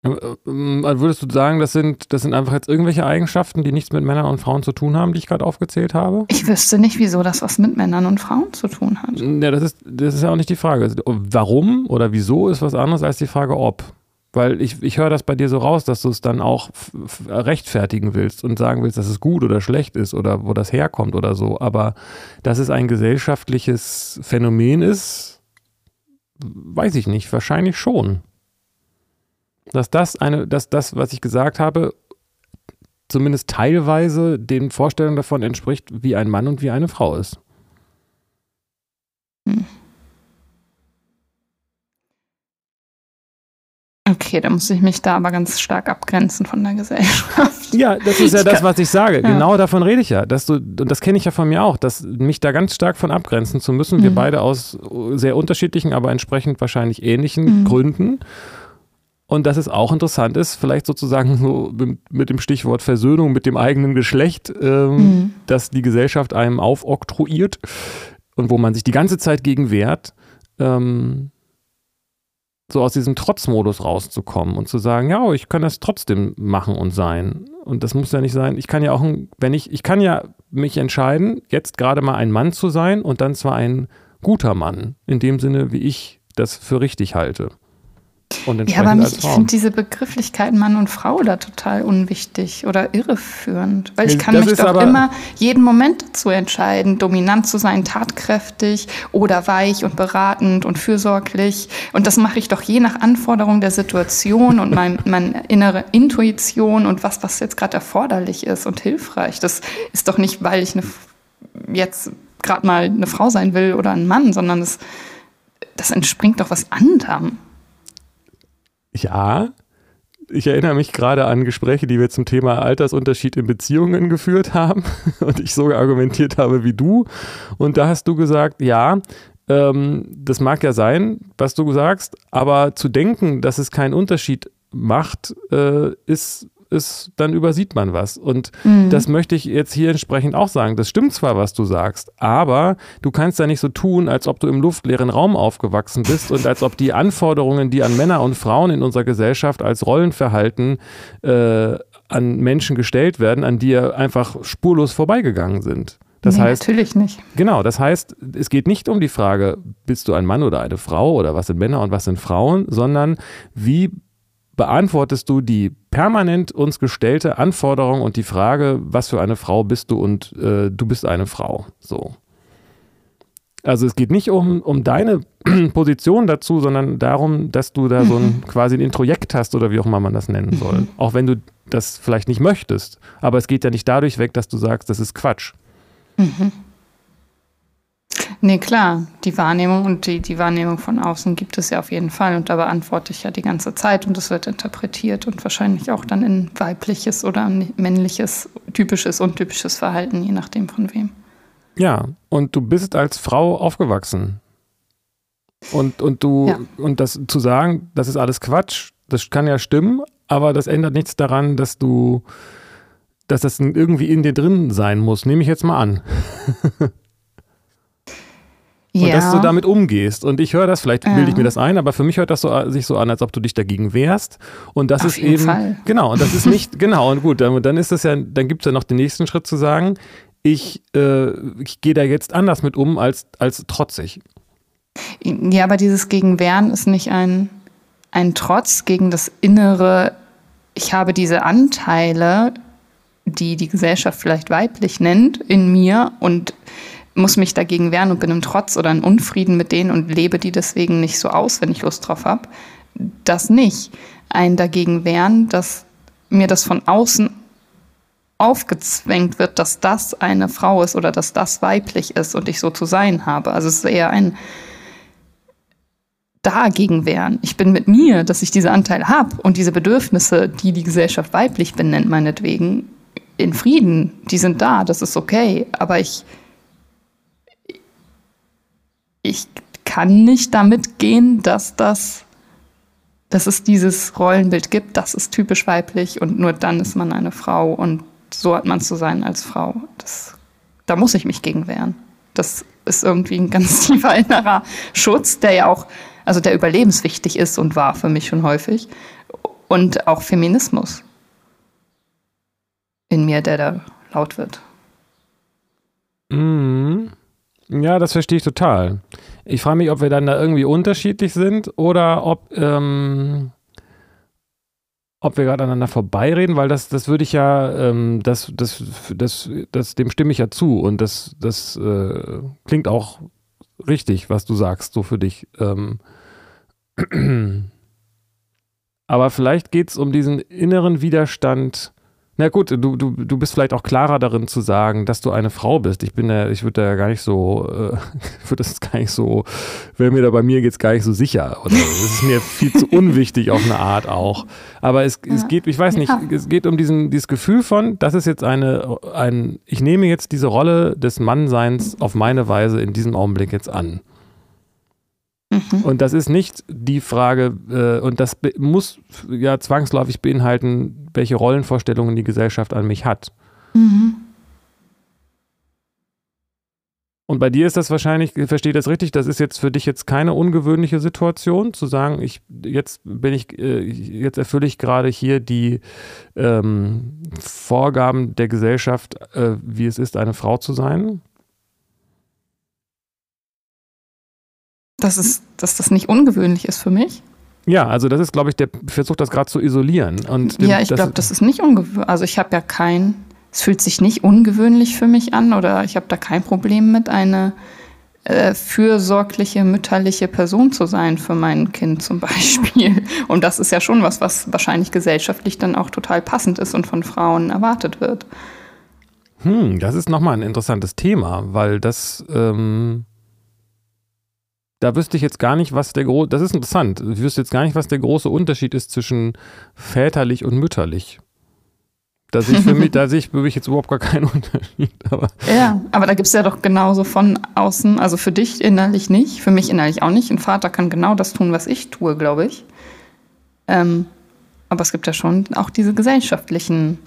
Äh, würdest du sagen, das sind, das sind einfach jetzt irgendwelche Eigenschaften, die nichts mit Männern und Frauen zu tun haben, die ich gerade aufgezählt habe? Ich wüsste nicht, wieso das was mit Männern und Frauen zu tun hat. Ja, das ist, das ist ja auch nicht die Frage. Warum oder wieso ist was anderes als die Frage, ob. Weil ich, ich höre das bei dir so raus, dass du es dann auch rechtfertigen willst und sagen willst, dass es gut oder schlecht ist oder wo das herkommt oder so. Aber dass es ein gesellschaftliches Phänomen ist, weiß ich nicht. Wahrscheinlich schon. Dass das eine, dass das, was ich gesagt habe, zumindest teilweise den Vorstellungen davon entspricht, wie ein Mann und wie eine Frau ist. Hm. Okay, da muss ich mich da aber ganz stark abgrenzen von der Gesellschaft. Ja, das ist ja das, was ich sage. Ja. Genau davon rede ich ja. Dass du, und das kenne ich ja von mir auch, dass mich da ganz stark von abgrenzen zu müssen. Wir mhm. beide aus sehr unterschiedlichen, aber entsprechend wahrscheinlich ähnlichen mhm. Gründen. Und dass es auch interessant ist, vielleicht sozusagen so mit dem Stichwort Versöhnung mit dem eigenen Geschlecht, ähm, mhm. dass die Gesellschaft einem aufoktroyiert und wo man sich die ganze Zeit gegen wehrt. Ähm, so aus diesem Trotzmodus rauszukommen und zu sagen, ja, ich kann das trotzdem machen und sein. Und das muss ja nicht sein. Ich kann ja auch, wenn ich, ich kann ja mich entscheiden, jetzt gerade mal ein Mann zu sein und dann zwar ein guter Mann, in dem Sinne, wie ich das für richtig halte ja, aber mich, ich finde diese Begrifflichkeiten Mann und Frau da total unwichtig oder irreführend. Weil ich kann das mich doch immer jeden Moment dazu entscheiden, dominant zu sein, tatkräftig oder weich und beratend und fürsorglich. Und das mache ich doch je nach Anforderung der Situation und mein, meine innere Intuition und was, was jetzt gerade erforderlich ist und hilfreich. Das ist doch nicht, weil ich eine, jetzt gerade mal eine Frau sein will oder ein Mann, sondern das, das entspringt doch was anderem. Ja, ich erinnere mich gerade an Gespräche, die wir zum Thema Altersunterschied in Beziehungen geführt haben und ich so argumentiert habe wie du. Und da hast du gesagt, ja, ähm, das mag ja sein, was du sagst, aber zu denken, dass es keinen Unterschied macht, äh, ist ist, dann übersieht man was. Und mhm. das möchte ich jetzt hier entsprechend auch sagen. Das stimmt zwar, was du sagst, aber du kannst ja nicht so tun, als ob du im luftleeren Raum aufgewachsen bist und als ob die Anforderungen, die an Männer und Frauen in unserer Gesellschaft als Rollenverhalten äh, an Menschen gestellt werden, an dir einfach spurlos vorbeigegangen sind. Das nee, heißt, natürlich nicht. Genau, das heißt, es geht nicht um die Frage, bist du ein Mann oder eine Frau oder was sind Männer und was sind Frauen, sondern wie beantwortest du die permanent uns gestellte Anforderung und die Frage, was für eine Frau bist du und äh, du bist eine Frau. So. Also es geht nicht um, um deine Position dazu, sondern darum, dass du da so ein quasi ein Introjekt hast oder wie auch immer man das nennen soll. Mhm. Auch wenn du das vielleicht nicht möchtest. Aber es geht ja nicht dadurch weg, dass du sagst, das ist Quatsch. Nee, klar, die Wahrnehmung und die, die Wahrnehmung von außen gibt es ja auf jeden Fall und da beantworte ich ja die ganze Zeit und es wird interpretiert und wahrscheinlich auch dann in weibliches oder männliches, typisches, untypisches Verhalten, je nachdem von wem. Ja, und du bist als Frau aufgewachsen. Und, und du, ja. und das zu sagen, das ist alles Quatsch, das kann ja stimmen, aber das ändert nichts daran, dass du, dass das irgendwie in dir drin sein muss. Nehme ich jetzt mal an. und dass du damit umgehst. Und ich höre das, vielleicht bilde ich mir das ein, aber für mich hört das so, sich so an, als ob du dich dagegen wehrst. Und das Auf ist eben, Fall. genau, und das ist nicht, genau, und gut, dann, dann ist das ja, dann gibt es ja noch den nächsten Schritt zu sagen, ich, äh, ich gehe da jetzt anders mit um als, als trotzig. Ja, aber dieses Gegenwehren ist nicht ein, ein Trotz gegen das innere, ich habe diese Anteile, die die Gesellschaft vielleicht weiblich nennt, in mir und muss mich dagegen wehren und bin im Trotz oder in Unfrieden mit denen und lebe die deswegen nicht so aus, wenn ich Lust drauf habe. Das nicht. Ein dagegen wehren, dass mir das von außen aufgezwängt wird, dass das eine Frau ist oder dass das weiblich ist und ich so zu sein habe. Also es ist eher ein dagegen wehren. Ich bin mit mir, dass ich diese Anteile habe und diese Bedürfnisse, die die Gesellschaft weiblich benennt, meinetwegen, in Frieden. Die sind da, das ist okay. Aber ich ich kann nicht damit gehen, dass das, dass es dieses Rollenbild gibt, das ist typisch weiblich und nur dann ist man eine Frau und so hat man zu sein als Frau. Das, da muss ich mich gegen wehren. Das ist irgendwie ein ganz tiefer innerer Schutz, der ja auch, also der überlebenswichtig ist und war für mich schon häufig. Und auch Feminismus in mir, der da laut wird. Mhm. Ja, das verstehe ich total. Ich frage mich, ob wir dann da irgendwie unterschiedlich sind oder ob, ähm, ob wir gerade aneinander vorbeireden, weil das, das würde ich ja, ähm, das, das, das, das, dem stimme ich ja zu und das, das äh, klingt auch richtig, was du sagst, so für dich. Ähm, aber vielleicht geht es um diesen inneren Widerstand, na gut, du, du, du bist vielleicht auch klarer darin zu sagen, dass du eine Frau bist. Ich bin ja, ich würde da gar nicht so, äh, würde das gar nicht so, wäre mir da bei mir geht's gar nicht so sicher. Oder es ist mir viel zu unwichtig auf eine Art auch. Aber es, ja. es geht, ich weiß nicht, ja. es geht um diesen, dieses Gefühl von, das ist jetzt eine, ein, ich nehme jetzt diese Rolle des Mannseins auf meine Weise in diesem Augenblick jetzt an. Mhm. Und das ist nicht die Frage, äh, und das muss ja zwangsläufig beinhalten, welche Rollenvorstellungen die Gesellschaft an mich hat. Mhm. Und bei dir ist das wahrscheinlich, ich verstehe das richtig, das ist jetzt für dich jetzt keine ungewöhnliche Situation, zu sagen, ich jetzt bin ich, äh, jetzt erfülle ich gerade hier die ähm, Vorgaben der Gesellschaft, äh, wie es ist, eine Frau zu sein. Dass, es, dass das nicht ungewöhnlich ist für mich. Ja, also das ist, glaube ich, der versucht das gerade zu isolieren. Und ja, ich glaube, das ist nicht ungewöhnlich. Also ich habe ja kein, es fühlt sich nicht ungewöhnlich für mich an oder ich habe da kein Problem mit, eine äh, fürsorgliche, mütterliche Person zu sein für mein Kind zum Beispiel. Und das ist ja schon was, was wahrscheinlich gesellschaftlich dann auch total passend ist und von Frauen erwartet wird. Hm, das ist nochmal ein interessantes Thema, weil das ähm, da wüsste ich jetzt gar nicht, was der große, das ist interessant, ich wüsste jetzt gar nicht, was der große Unterschied ist zwischen väterlich und mütterlich. Da sehe ich für mich, da sehe ich für mich jetzt überhaupt gar keinen Unterschied. Aber ja, aber da gibt es ja doch genauso von außen, also für dich innerlich nicht, für mich innerlich auch nicht. Ein Vater kann genau das tun, was ich tue, glaube ich. Ähm, aber es gibt ja schon auch diese gesellschaftlichen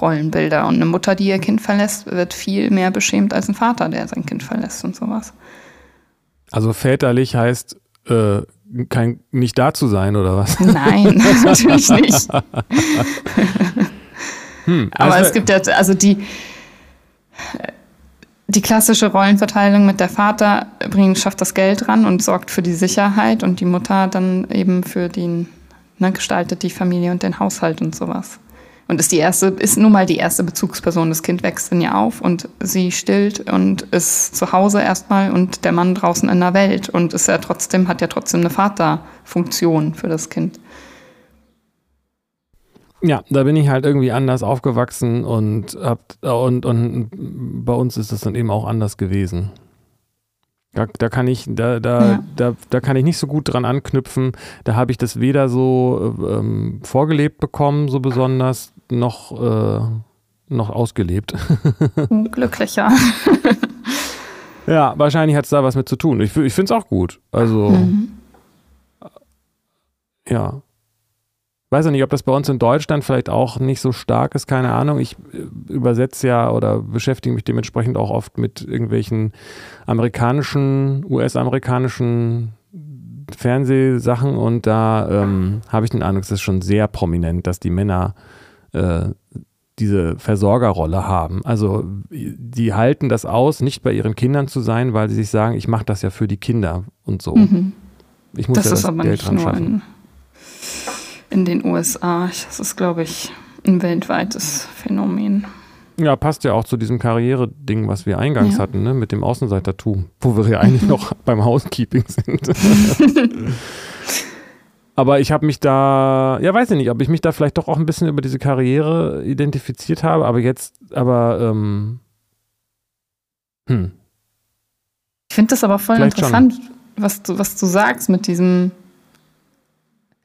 Rollenbilder. Und eine Mutter, die ihr Kind verlässt, wird viel mehr beschämt als ein Vater, der sein Kind verlässt und sowas. Also väterlich heißt äh, kein, nicht da zu sein oder was? Nein, natürlich nicht. hm, Aber also es gibt ja, also die, die klassische Rollenverteilung mit der Vater bringt, schafft das Geld ran und sorgt für die Sicherheit und die Mutter dann eben für den, ne, gestaltet die Familie und den Haushalt und sowas und ist die erste, ist nun mal die erste Bezugsperson. Das Kind wächst in ihr auf und sie stillt und ist zu Hause erstmal und der Mann draußen in der Welt und ist ja trotzdem, hat ja trotzdem eine Vaterfunktion für das Kind. Ja, da bin ich halt irgendwie anders aufgewachsen und, hab, und, und bei uns ist das dann eben auch anders gewesen. Da, da, kann ich, da, da, ja. da, da kann ich nicht so gut dran anknüpfen. Da habe ich das weder so ähm, vorgelebt bekommen, so besonders, noch, äh, noch ausgelebt. Glücklicher. Ja, wahrscheinlich hat es da was mit zu tun. Ich, ich finde es auch gut. Also, mhm. ja. Weiß ja nicht, ob das bei uns in Deutschland vielleicht auch nicht so stark ist, keine Ahnung. Ich äh, übersetze ja oder beschäftige mich dementsprechend auch oft mit irgendwelchen amerikanischen, US-amerikanischen Fernsehsachen und da ähm, habe ich den Eindruck, es ist schon sehr prominent, dass die Männer äh, diese Versorgerrolle haben. Also die halten das aus, nicht bei ihren Kindern zu sein, weil sie sich sagen, ich mache das ja für die Kinder und so. Mhm. Ich muss das ja das ist aber Geld nicht nur in, in, den USA. Das ist, glaube ich, ein weltweites Phänomen. Ja, passt ja auch zu diesem Karriere-Ding, was wir eingangs ja. hatten, ne? mit dem Außenseitertum, wo wir ja eigentlich noch beim Housekeeping sind. Aber ich habe mich da, ja, weiß ich nicht, ob ich mich da vielleicht doch auch ein bisschen über diese Karriere identifiziert habe, aber jetzt, aber, ähm, hm. Ich finde das aber voll vielleicht interessant, was du, was du sagst mit diesem.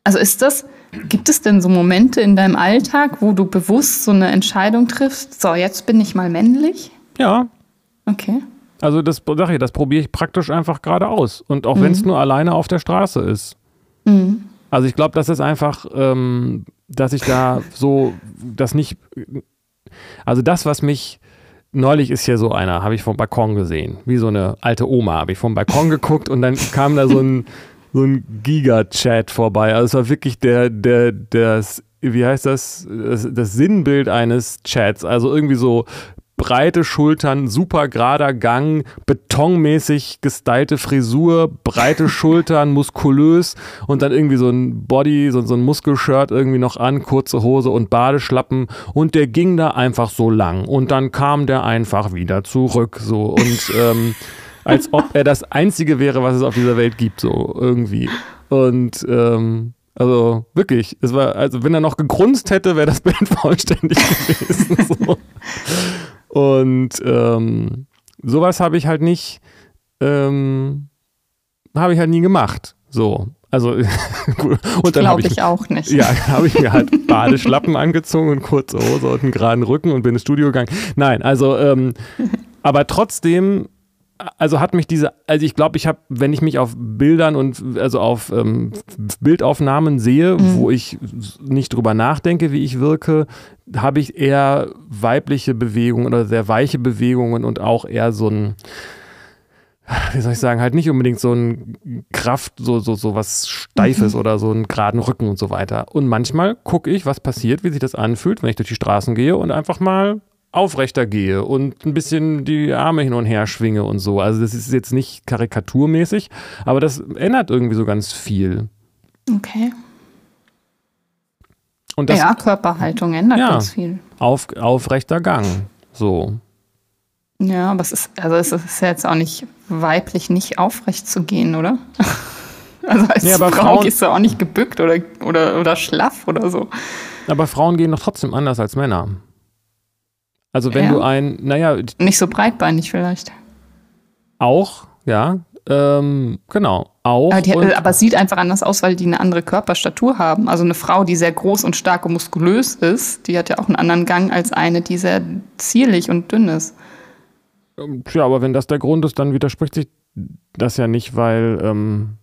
Also ist das, gibt es denn so Momente in deinem Alltag, wo du bewusst so eine Entscheidung triffst, so, jetzt bin ich mal männlich? Ja. Okay. Also das, sag ich, das probiere ich praktisch einfach gerade aus. Und auch mhm. wenn es nur alleine auf der Straße ist. Mhm. Also ich glaube, das ist einfach, ähm, dass ich da so, das nicht, also das, was mich, neulich ist hier so einer, habe ich vom Balkon gesehen, wie so eine alte Oma, habe ich vom Balkon geguckt und dann kam da so ein, so ein Giga-Chat vorbei. Also es war wirklich der, der, das, wie heißt das, das, das Sinnbild eines Chats. Also irgendwie so breite Schultern, super gerader Gang, betonmäßig gestylte Frisur, breite Schultern, muskulös und dann irgendwie so ein Body, so, so ein Muskelshirt irgendwie noch an, kurze Hose und Badeschlappen und der ging da einfach so lang und dann kam der einfach wieder zurück so und ähm, als ob er das Einzige wäre, was es auf dieser Welt gibt, so irgendwie. Und ähm, also wirklich, es war, also wenn er noch gegrunzt hätte, wäre das Bild vollständig gewesen. So. Und ähm, sowas habe ich halt nicht, ähm, habe ich halt nie gemacht. So. Also, und dann habe ich, ich auch nicht. Ja, habe ich mir halt Badeschlappen angezogen und kurze Hose und einen geraden Rücken und bin ins Studio gegangen. Nein, also, ähm, aber trotzdem also hat mich diese, also ich glaube, ich habe, wenn ich mich auf Bildern und also auf ähm, Bildaufnahmen sehe, mhm. wo ich nicht drüber nachdenke, wie ich wirke, habe ich eher weibliche Bewegungen oder sehr weiche Bewegungen und auch eher so ein, wie soll ich sagen, halt nicht unbedingt so ein Kraft, so, so, so was Steifes mhm. oder so einen geraden Rücken und so weiter. Und manchmal gucke ich, was passiert, wie sich das anfühlt, wenn ich durch die Straßen gehe und einfach mal aufrechter gehe und ein bisschen die Arme hin und her schwinge und so. Also das ist jetzt nicht karikaturmäßig, aber das ändert irgendwie so ganz viel. Okay. Und das, ja, Körperhaltung ändert ja, ganz viel. Auf, aufrechter Gang, so. Ja, aber es ist, also es ist ja jetzt auch nicht weiblich, nicht aufrecht zu gehen, oder? Also als ja, Frau Frauen, gehst du auch nicht gebückt oder, oder, oder schlaff oder so. Aber Frauen gehen doch trotzdem anders als Männer. Also wenn ja. du ein, naja. Nicht so breitbeinig vielleicht. Auch, ja. Ähm, genau, auch. Aber, die, aber, es sieht einfach anders aus, weil die eine andere Körperstatur haben. Also eine Frau, die sehr groß und stark und muskulös ist, die hat ja auch einen anderen Gang als eine, die sehr zierlich und dünn ist. Ähm, ja, aber wenn das der Grund ist, dann widerspricht sich das ja nicht, weil ähm,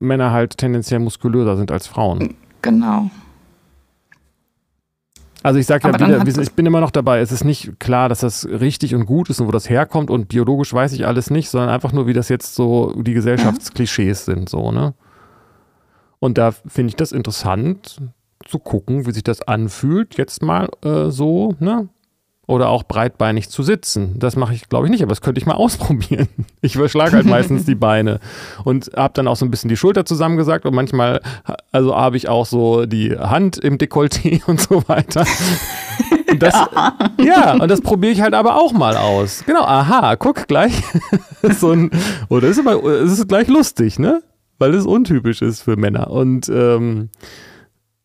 Männer halt tendenziell muskulöser sind als Frauen. Genau. Also ich sage ja wieder, ich bin immer noch dabei, es ist nicht klar, dass das richtig und gut ist und wo das herkommt und biologisch weiß ich alles nicht, sondern einfach nur, wie das jetzt so die Gesellschaftsklischees mhm. sind, so, ne? Und da finde ich das interessant zu gucken, wie sich das anfühlt, jetzt mal äh, so, ne? Oder auch breitbeinig zu sitzen. Das mache ich, glaube ich, nicht, aber das könnte ich mal ausprobieren. Ich überschlage halt meistens die Beine und habe dann auch so ein bisschen die Schulter zusammengesagt und manchmal, also habe ich auch so die Hand im Dekolleté und so weiter. Das, ja. ja. und das probiere ich halt aber auch mal aus. Genau, aha, guck gleich. so ein, oder ist es ist gleich lustig, ne? Weil es untypisch ist für Männer. Und ähm,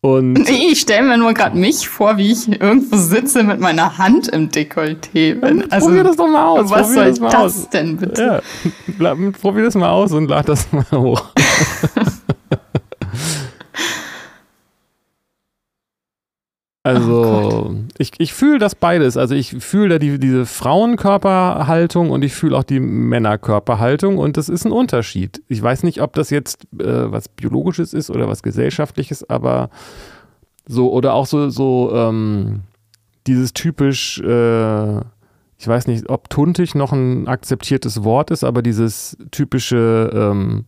und ich stelle mir nur gerade mich vor, wie ich irgendwo sitze mit meiner Hand im Dekolleté. Also, probier das doch mal aus. Was soll das, das aus. denn bitte? Ja. Probier das mal aus und lad das mal hoch. also, ich, ich fühle das beides. Also ich fühle da die, diese Frauenkörperhaltung und ich fühle auch die Männerkörperhaltung und das ist ein Unterschied. Ich weiß nicht, ob das jetzt äh, was Biologisches ist oder was Gesellschaftliches, aber so, oder auch so, so ähm, dieses typisch, äh, ich weiß nicht, ob tuntig noch ein akzeptiertes Wort ist, aber dieses typische ähm,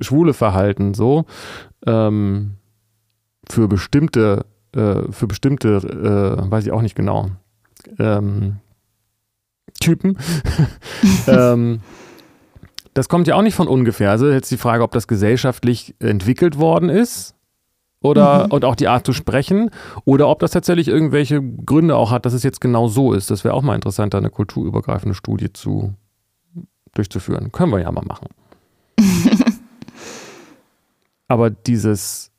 schwule Verhalten so ähm, für bestimmte äh, für bestimmte, äh, weiß ich auch nicht genau, ähm, Typen. ähm, das kommt ja auch nicht von ungefähr. Also jetzt die Frage, ob das gesellschaftlich entwickelt worden ist oder mhm. und auch die Art zu sprechen oder ob das tatsächlich irgendwelche Gründe auch hat, dass es jetzt genau so ist. Das wäre auch mal interessant, da eine kulturübergreifende Studie zu durchzuführen. Können wir ja mal machen. Aber dieses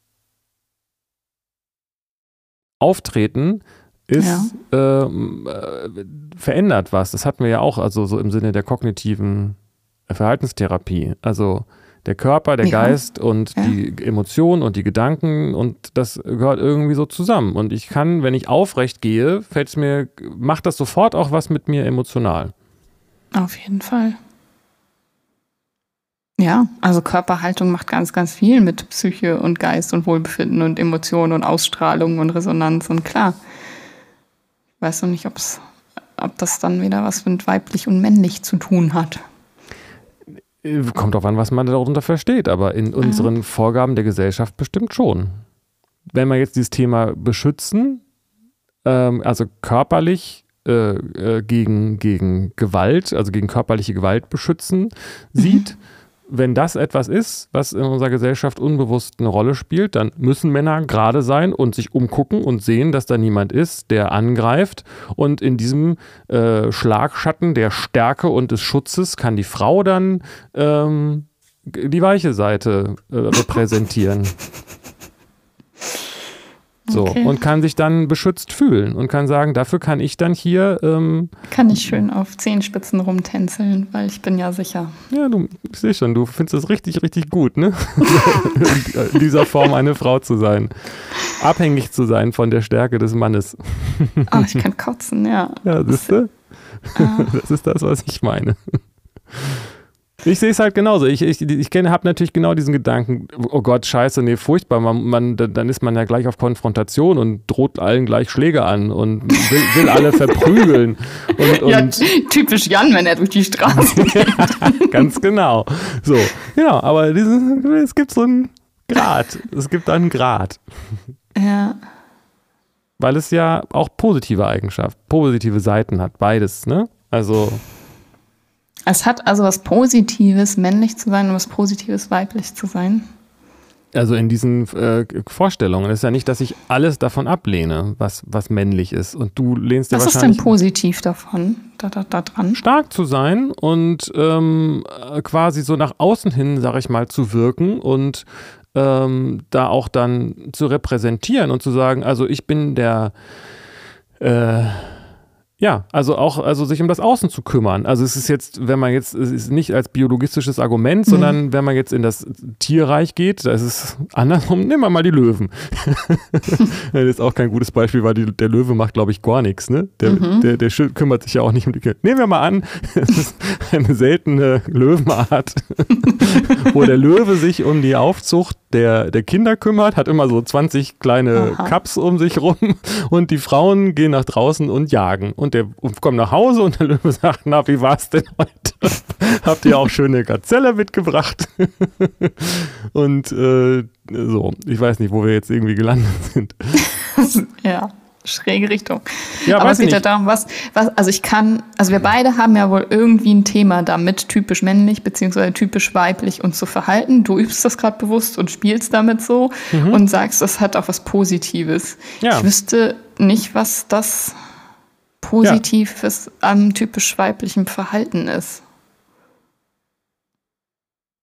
Auftreten ist ja. Ähm, äh, verändert was. Das hatten wir ja auch, also so im Sinne der kognitiven Verhaltenstherapie. Also der Körper, der ja. Geist und ja. die Emotionen und die Gedanken und das gehört irgendwie so zusammen. Und ich kann, wenn ich aufrecht gehe, fällt es mir, macht das sofort auch was mit mir emotional. Auf jeden Fall. Ja, also Körperhaltung macht ganz, ganz viel mit Psyche und Geist und Wohlbefinden und Emotionen und Ausstrahlung und Resonanz und klar. Ich weiß noch nicht, ob's, ob das dann wieder was mit weiblich und männlich zu tun hat. Kommt drauf an, was man darunter versteht, aber in unseren ja. Vorgaben der Gesellschaft bestimmt schon. Wenn wir jetzt dieses Thema beschützen, ähm, also körperlich äh, äh, gegen, gegen Gewalt, also gegen körperliche Gewalt beschützen, sieht, mhm wenn das etwas ist, was in unserer Gesellschaft unbewusst eine Rolle spielt, dann müssen Männer gerade sein und sich umgucken und sehen, dass da niemand ist, der angreift. Und in diesem äh, Schlagschatten der Stärke und des Schutzes kann die Frau dann ähm, die weiche Seite äh, repräsentieren. So, okay. und kann sich dann beschützt fühlen und kann sagen, dafür kann ich dann hier. Ähm, kann ich schön auf Zehenspitzen rumtänzeln, weil ich bin ja sicher. Ja, du, ich sehe schon, du findest das richtig, richtig gut, ne? In dieser Form eine Frau zu sein. Abhängig zu sein von der Stärke des Mannes. oh, ich kann kotzen, ja. Ja, siehst du? Ah. Das ist das, was ich meine. Ich sehe es halt genauso. Ich, ich, ich habe natürlich genau diesen Gedanken, oh Gott, scheiße, nee, furchtbar. Man, man, dann ist man ja gleich auf Konfrontation und droht allen gleich Schläge an und will, will alle verprügeln. Und, und ja, typisch Jan, wenn er durch die Straße geht. Ganz genau. So, genau, aber dieses, es gibt so einen Grad. Es gibt einen Grad. Ja. Weil es ja auch positive Eigenschaften, positive Seiten hat, beides, ne? Also es hat also was Positives, männlich zu sein und was Positives, weiblich zu sein. Also in diesen äh, Vorstellungen. Es ist ja nicht, dass ich alles davon ablehne, was, was männlich ist. Und du lehnst ja was wahrscheinlich. Was ist denn positiv davon, da, da, da dran? Stark zu sein und ähm, quasi so nach außen hin, sag ich mal, zu wirken und ähm, da auch dann zu repräsentieren und zu sagen, also ich bin der. Äh, ja, also auch, also sich um das Außen zu kümmern. Also es ist jetzt, wenn man jetzt, es ist nicht als biologistisches Argument, mhm. sondern wenn man jetzt in das Tierreich geht, da ist es andersrum, nehmen wir mal die Löwen. das ist auch kein gutes Beispiel, weil die, der Löwe macht, glaube ich, gar nichts, ne? Der, mhm. der, der, kümmert sich ja auch nicht um die Kinder. Nehmen wir mal an, es ist eine seltene Löwenart, wo der Löwe sich um die Aufzucht der, der Kinder kümmert, hat immer so 20 kleine Aha. Cups um sich rum und die Frauen gehen nach draußen und jagen. Und der kommt nach Hause und der Löwe sagt, na, wie war's denn heute? Habt ihr auch schöne Gazelle mitgebracht? und äh, so, ich weiß nicht, wo wir jetzt irgendwie gelandet sind. ja schräge Richtung. Ja, Aber es geht ja darum, was, was, also ich kann, also wir beide haben ja wohl irgendwie ein Thema damit, typisch männlich beziehungsweise typisch weiblich uns zu verhalten. Du übst das gerade bewusst und spielst damit so mhm. und sagst, das hat auch was Positives. Ja. Ich wüsste nicht, was das Positives ja. am typisch weiblichen Verhalten ist.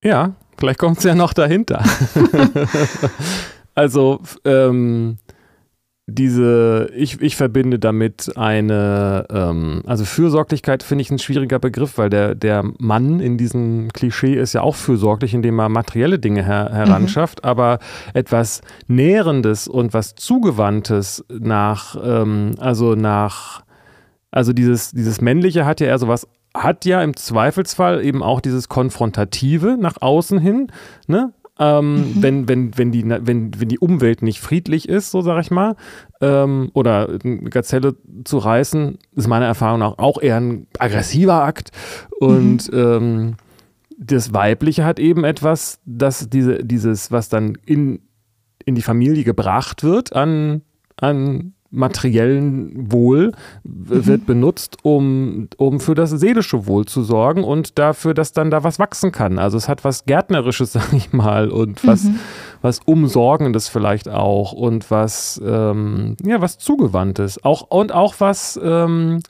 Ja, vielleicht kommt es ja noch dahinter. also, ähm, diese, ich, ich verbinde damit eine, ähm, also Fürsorglichkeit finde ich ein schwieriger Begriff, weil der, der Mann in diesem Klischee ist ja auch fürsorglich, indem er materielle Dinge her, heranschafft, mhm. aber etwas Nährendes und was Zugewandtes nach, ähm, also nach, also dieses, dieses Männliche hat ja eher so was hat ja im Zweifelsfall eben auch dieses Konfrontative nach außen hin, ne? ähm, mhm. wenn, wenn, wenn, die, wenn, wenn die Umwelt nicht friedlich ist, so sag ich mal, ähm, oder eine Gazelle zu reißen, ist meiner Erfahrung nach auch eher ein aggressiver Akt. Und mhm. ähm, das Weibliche hat eben etwas, dass diese, dieses, was dann in, in die Familie gebracht wird an, an materiellen Wohl mhm. wird benutzt, um, um für das seelische Wohl zu sorgen und dafür, dass dann da was wachsen kann. Also es hat was Gärtnerisches, sag ich mal, und was, mhm. was Umsorgendes vielleicht auch und was, ähm, ja, was Zugewandtes. Auch, und auch was, ähm,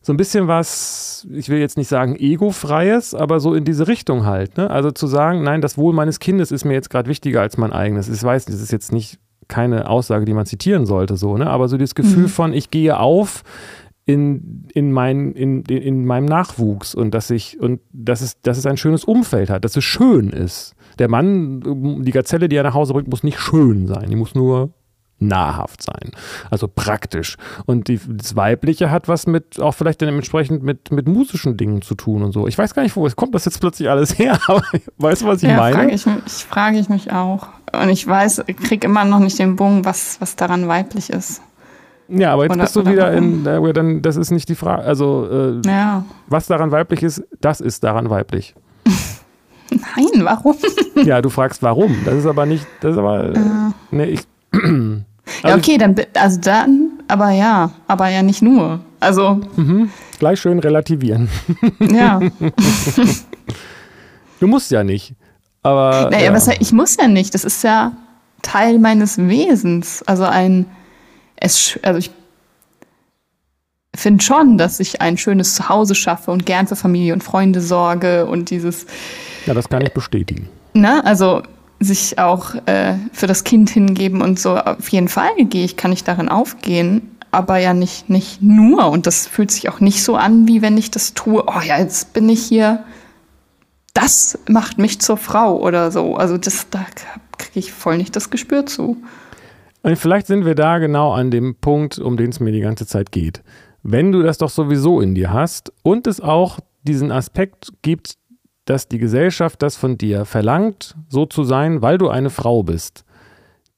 so ein bisschen was, ich will jetzt nicht sagen egofreies, aber so in diese Richtung halt. Ne? Also zu sagen, nein, das Wohl meines Kindes ist mir jetzt gerade wichtiger als mein eigenes. Ich weiß, das ist jetzt nicht keine Aussage, die man zitieren sollte, so, ne? Aber so dieses Gefühl mhm. von, ich gehe auf in, in, mein, in, in meinem Nachwuchs und dass ich, und dass es, dass es ein schönes Umfeld hat, dass es schön ist. Der Mann, die Gazelle, die er nach Hause bringt, muss nicht schön sein, die muss nur nahrhaft sein, also praktisch. Und die, das Weibliche hat was mit, auch vielleicht dann entsprechend mit, mit musischen Dingen zu tun und so. Ich weiß gar nicht, wo es kommt das jetzt plötzlich alles her, aber weißt du, was ich ja, meine? Frage ich, ich frage ich mich auch. Und ich weiß, ich kriege immer noch nicht den Bogen, was, was daran weiblich ist. Ja, aber jetzt oder, bist du wieder in, dann, das ist nicht die Frage, also äh, ja. was daran weiblich ist, das ist daran weiblich. Nein, warum? ja, du fragst warum. Das ist aber nicht, das ist aber, äh, nee, ich, ja, also okay, dann, also dann, aber ja, aber ja nicht nur. Also. Mhm. Gleich schön relativieren. Ja. du musst ja nicht. Aber. Naja, ja. was, ich muss ja nicht. Das ist ja Teil meines Wesens. Also ein. Es, also ich finde schon, dass ich ein schönes Zuhause schaffe und gern für Familie und Freunde sorge und dieses. Ja, das kann ich bestätigen. Ne? Also sich auch äh, für das Kind hingeben und so. Auf jeden Fall gehe ich, kann ich darin aufgehen, aber ja nicht, nicht nur. Und das fühlt sich auch nicht so an, wie wenn ich das tue. Oh ja, jetzt bin ich hier. Das macht mich zur Frau oder so. Also das, da kriege ich voll nicht das Gespür zu. Und vielleicht sind wir da genau an dem Punkt, um den es mir die ganze Zeit geht. Wenn du das doch sowieso in dir hast und es auch diesen Aspekt gibt, dass die Gesellschaft das von dir verlangt, so zu sein, weil du eine Frau bist,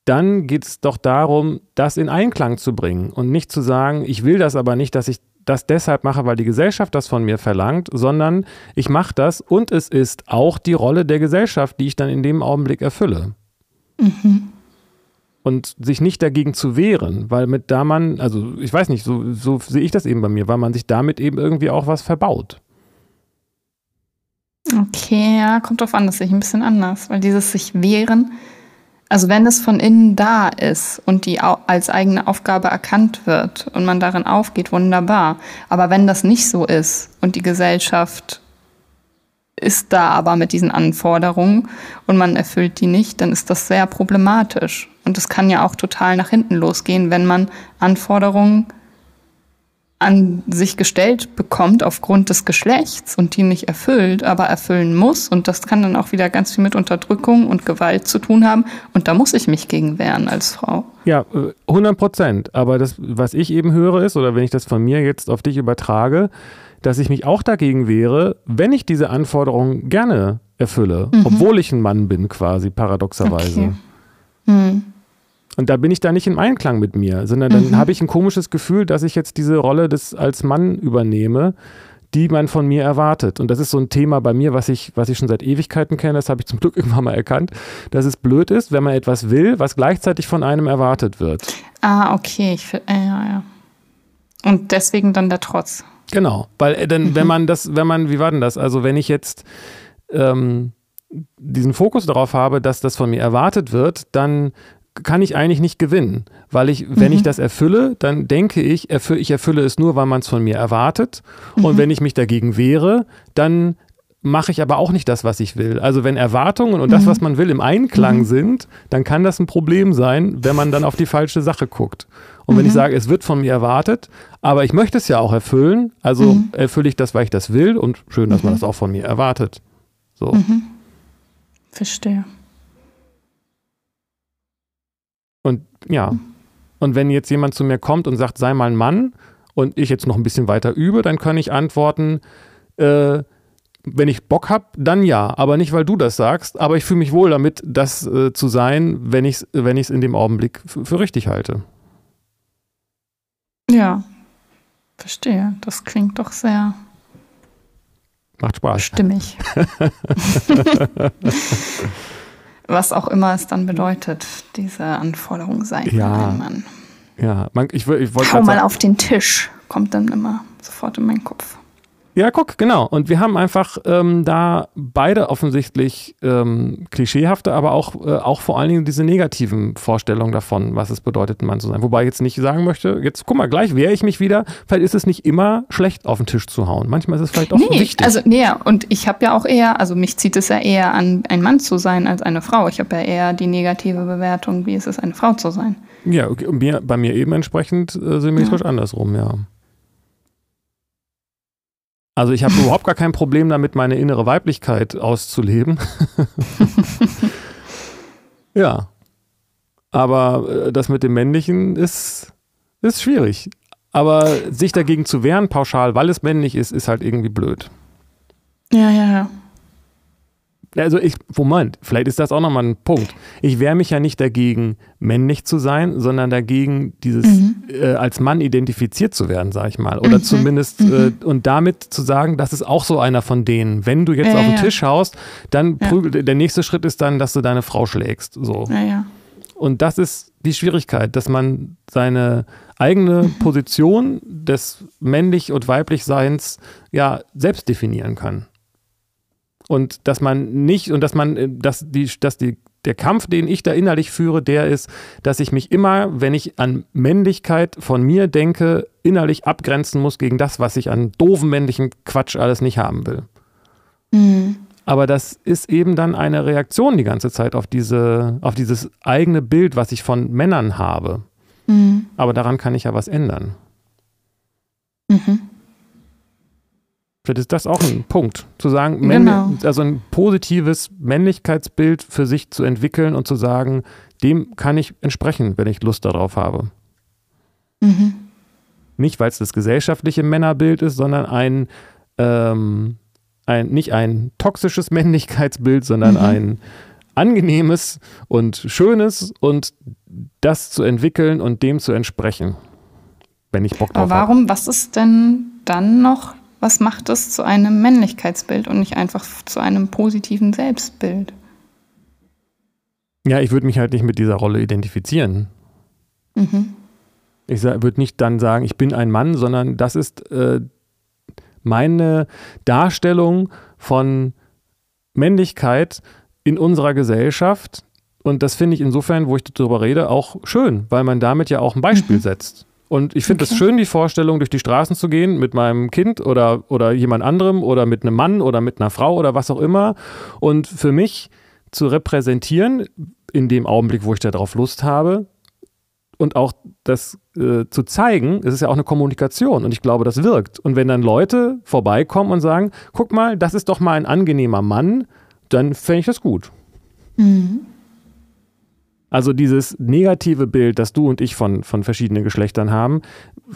dann geht es doch darum, das in Einklang zu bringen und nicht zu sagen, ich will das aber nicht, dass ich das deshalb mache, weil die Gesellschaft das von mir verlangt, sondern ich mache das und es ist auch die Rolle der Gesellschaft, die ich dann in dem Augenblick erfülle. Mhm. Und sich nicht dagegen zu wehren, weil mit da man, also ich weiß nicht, so, so sehe ich das eben bei mir, weil man sich damit eben irgendwie auch was verbaut. Okay, ja, kommt drauf an, das sehe ich ein bisschen anders, weil dieses sich wehren, also wenn es von innen da ist und die als eigene Aufgabe erkannt wird und man darin aufgeht, wunderbar. Aber wenn das nicht so ist und die Gesellschaft ist da aber mit diesen Anforderungen und man erfüllt die nicht, dann ist das sehr problematisch. Und es kann ja auch total nach hinten losgehen, wenn man Anforderungen an sich gestellt bekommt aufgrund des Geschlechts und die nicht erfüllt, aber erfüllen muss. Und das kann dann auch wieder ganz viel mit Unterdrückung und Gewalt zu tun haben. Und da muss ich mich gegen wehren als Frau. Ja, 100 Prozent. Aber das, was ich eben höre, ist, oder wenn ich das von mir jetzt auf dich übertrage, dass ich mich auch dagegen wehre, wenn ich diese Anforderungen gerne erfülle, mhm. obwohl ich ein Mann bin, quasi paradoxerweise. Okay. Mhm. Und da bin ich da nicht im Einklang mit mir, sondern dann mhm. habe ich ein komisches Gefühl, dass ich jetzt diese Rolle des als Mann übernehme, die man von mir erwartet. Und das ist so ein Thema bei mir, was ich, was ich schon seit Ewigkeiten kenne, das habe ich zum Glück irgendwann mal erkannt, dass es blöd ist, wenn man etwas will, was gleichzeitig von einem erwartet wird. Ah, okay. Ich, äh, ja, ja. Und deswegen dann der Trotz. Genau, weil äh, dann, mhm. wenn man das, wenn man, wie war denn das? Also wenn ich jetzt ähm, diesen Fokus darauf habe, dass das von mir erwartet wird, dann kann ich eigentlich nicht gewinnen, weil ich, wenn mhm. ich das erfülle, dann denke ich, erfülle, ich erfülle es nur, weil man es von mir erwartet. Mhm. Und wenn ich mich dagegen wehre, dann mache ich aber auch nicht das, was ich will. Also wenn Erwartungen und mhm. das, was man will, im Einklang mhm. sind, dann kann das ein Problem sein, wenn man dann auf die falsche Sache guckt. Und wenn ich mhm. sage, es wird von mir erwartet, aber ich möchte es ja auch erfüllen, also mhm. erfülle ich das, weil ich das will und schön, dass man mhm. das auch von mir erwartet. So. Verstehe. Und ja, und wenn jetzt jemand zu mir kommt und sagt, sei mal ein Mann und ich jetzt noch ein bisschen weiter übe, dann kann ich antworten, äh, wenn ich Bock habe, dann ja, aber nicht, weil du das sagst, aber ich fühle mich wohl damit, das äh, zu sein, wenn ich es wenn in dem Augenblick für richtig halte. Ja, verstehe. Das klingt doch sehr Macht Spaß. Stimmig. Was auch immer es dann bedeutet, diese Anforderung sein ja. Mann. Ja, man, ich, ich wollte. Hau mal sagen, auf den Tisch, kommt dann immer sofort in meinen Kopf. Ja, guck, genau. Und wir haben einfach ähm, da beide offensichtlich ähm, klischeehafte, aber auch, äh, auch vor allen Dingen diese negativen Vorstellungen davon, was es bedeutet, ein Mann zu sein. Wobei ich jetzt nicht sagen möchte, jetzt guck mal, gleich wehre ich mich wieder. Vielleicht ist es nicht immer schlecht, auf den Tisch zu hauen. Manchmal ist es vielleicht auch nee, wichtig. Also, nee, und ich habe ja auch eher, also mich zieht es ja eher an, ein Mann zu sein als eine Frau. Ich habe ja eher die negative Bewertung, wie ist es, eine Frau zu sein. Ja, okay. und mir, bei mir eben entsprechend äh, symmetrisch ja. andersrum, ja. Also ich habe überhaupt gar kein Problem damit, meine innere Weiblichkeit auszuleben. ja. Aber äh, das mit dem Männlichen ist, ist schwierig. Aber sich dagegen zu wehren, pauschal, weil es männlich ist, ist halt irgendwie blöd. Ja, ja, ja also ich, Moment, vielleicht ist das auch nochmal ein Punkt. Ich wehre mich ja nicht dagegen, männlich zu sein, sondern dagegen, dieses mhm. äh, als Mann identifiziert zu werden, sag ich mal. Oder mhm. zumindest mhm. Äh, und damit zu sagen, das ist auch so einer von denen. Wenn du jetzt ja, auf den ja. Tisch haust, dann ja. prügel, der nächste Schritt ist dann, dass du deine Frau schlägst. So. Und das ist die Schwierigkeit, dass man seine eigene mhm. Position des männlich und weiblich Seins ja selbst definieren kann und dass man nicht und dass man, äh, dass die, dass die, der Kampf, den ich da innerlich führe, der ist, dass ich mich immer, wenn ich an Männlichkeit von mir denke, innerlich abgrenzen muss gegen das, was ich an doofen männlichen Quatsch alles nicht haben will. Mhm. Aber das ist eben dann eine Reaktion die ganze Zeit auf diese, auf dieses eigene Bild, was ich von Männern habe. Mhm. Aber daran kann ich ja was ändern. Mhm. Vielleicht ist das auch ein Punkt, zu sagen, genau. also ein positives Männlichkeitsbild für sich zu entwickeln und zu sagen, dem kann ich entsprechen, wenn ich Lust darauf habe. Mhm. Nicht, weil es das gesellschaftliche Männerbild ist, sondern ein, ähm, ein nicht ein toxisches Männlichkeitsbild, sondern mhm. ein angenehmes und schönes und das zu entwickeln und dem zu entsprechen, wenn ich Bock drauf habe. Aber warum, hab. was ist denn dann noch was macht es zu einem Männlichkeitsbild und nicht einfach zu einem positiven Selbstbild? Ja, ich würde mich halt nicht mit dieser Rolle identifizieren. Mhm. Ich würde nicht dann sagen, ich bin ein Mann, sondern das ist äh, meine Darstellung von Männlichkeit in unserer Gesellschaft. Und das finde ich insofern, wo ich darüber rede, auch schön, weil man damit ja auch ein Beispiel mhm. setzt. Und ich finde es okay. schön, die Vorstellung, durch die Straßen zu gehen mit meinem Kind oder, oder jemand anderem oder mit einem Mann oder mit einer Frau oder was auch immer. Und für mich zu repräsentieren, in dem Augenblick, wo ich darauf Lust habe, und auch das äh, zu zeigen, es ist ja auch eine Kommunikation und ich glaube, das wirkt. Und wenn dann Leute vorbeikommen und sagen, guck mal, das ist doch mal ein angenehmer Mann, dann fände ich das gut. Mhm. Also dieses negative Bild, das du und ich von, von verschiedenen Geschlechtern haben,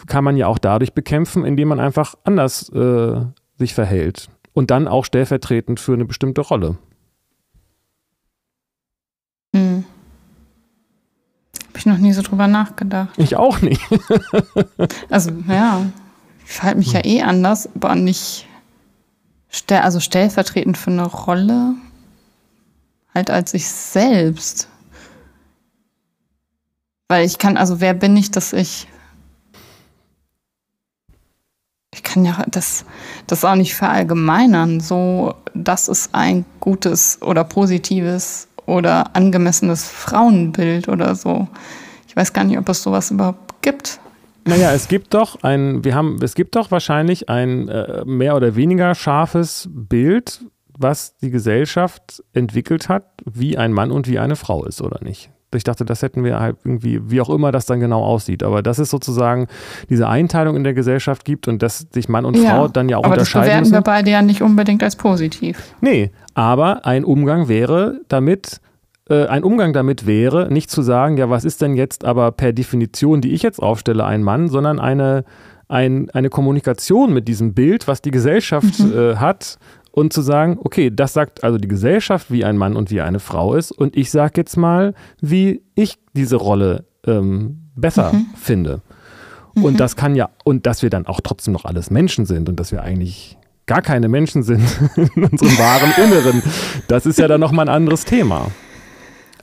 kann man ja auch dadurch bekämpfen, indem man einfach anders äh, sich verhält. Und dann auch stellvertretend für eine bestimmte Rolle. Hm. Habe ich noch nie so drüber nachgedacht. Ich auch nicht. also, ja, ich verhalte mich ja eh anders, aber nicht also stellvertretend für eine Rolle, halt als ich selbst. Weil ich kann, also wer bin ich, dass ich. Ich kann ja das, das auch nicht verallgemeinern. So, das ist ein gutes oder positives oder angemessenes Frauenbild oder so. Ich weiß gar nicht, ob es sowas überhaupt gibt. Naja, es gibt doch ein, wir haben, es gibt doch wahrscheinlich ein äh, mehr oder weniger scharfes Bild was die Gesellschaft entwickelt hat, wie ein Mann und wie eine Frau ist oder nicht. Ich dachte, das hätten wir halt irgendwie, wie auch immer das dann genau aussieht. Aber dass es sozusagen diese Einteilung in der Gesellschaft gibt und dass sich Mann und ja, Frau dann ja auch aber unterscheiden. Das bewerten müssen. wir beide ja nicht unbedingt als positiv. Nee, aber ein Umgang wäre damit, äh, ein Umgang damit wäre, nicht zu sagen, ja, was ist denn jetzt aber per Definition, die ich jetzt aufstelle, ein Mann, sondern eine, ein, eine Kommunikation mit diesem Bild, was die Gesellschaft mhm. äh, hat und zu sagen, okay, das sagt also die Gesellschaft, wie ein Mann und wie eine Frau ist und ich sage jetzt mal, wie ich diese Rolle ähm, besser mhm. finde. Und mhm. das kann ja, und dass wir dann auch trotzdem noch alles Menschen sind und dass wir eigentlich gar keine Menschen sind in unserem wahren Inneren, das ist ja dann nochmal ein anderes Thema.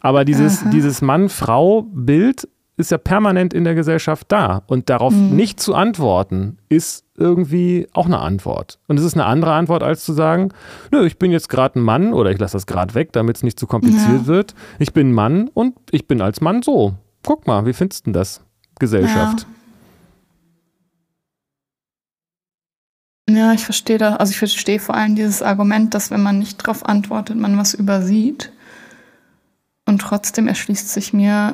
Aber dieses, dieses Mann-Frau-Bild ist ja permanent in der Gesellschaft da. Und darauf mhm. nicht zu antworten, ist irgendwie auch eine Antwort. Und es ist eine andere Antwort, als zu sagen, nö, ich bin jetzt gerade ein Mann oder ich lasse das gerade weg, damit es nicht zu kompliziert ja. wird. Ich bin ein Mann und ich bin als Mann so. Guck mal, wie findest du das? Gesellschaft. Ja. ja, ich verstehe das. Also ich verstehe vor allem dieses Argument, dass wenn man nicht darauf antwortet, man was übersieht. Und trotzdem erschließt sich mir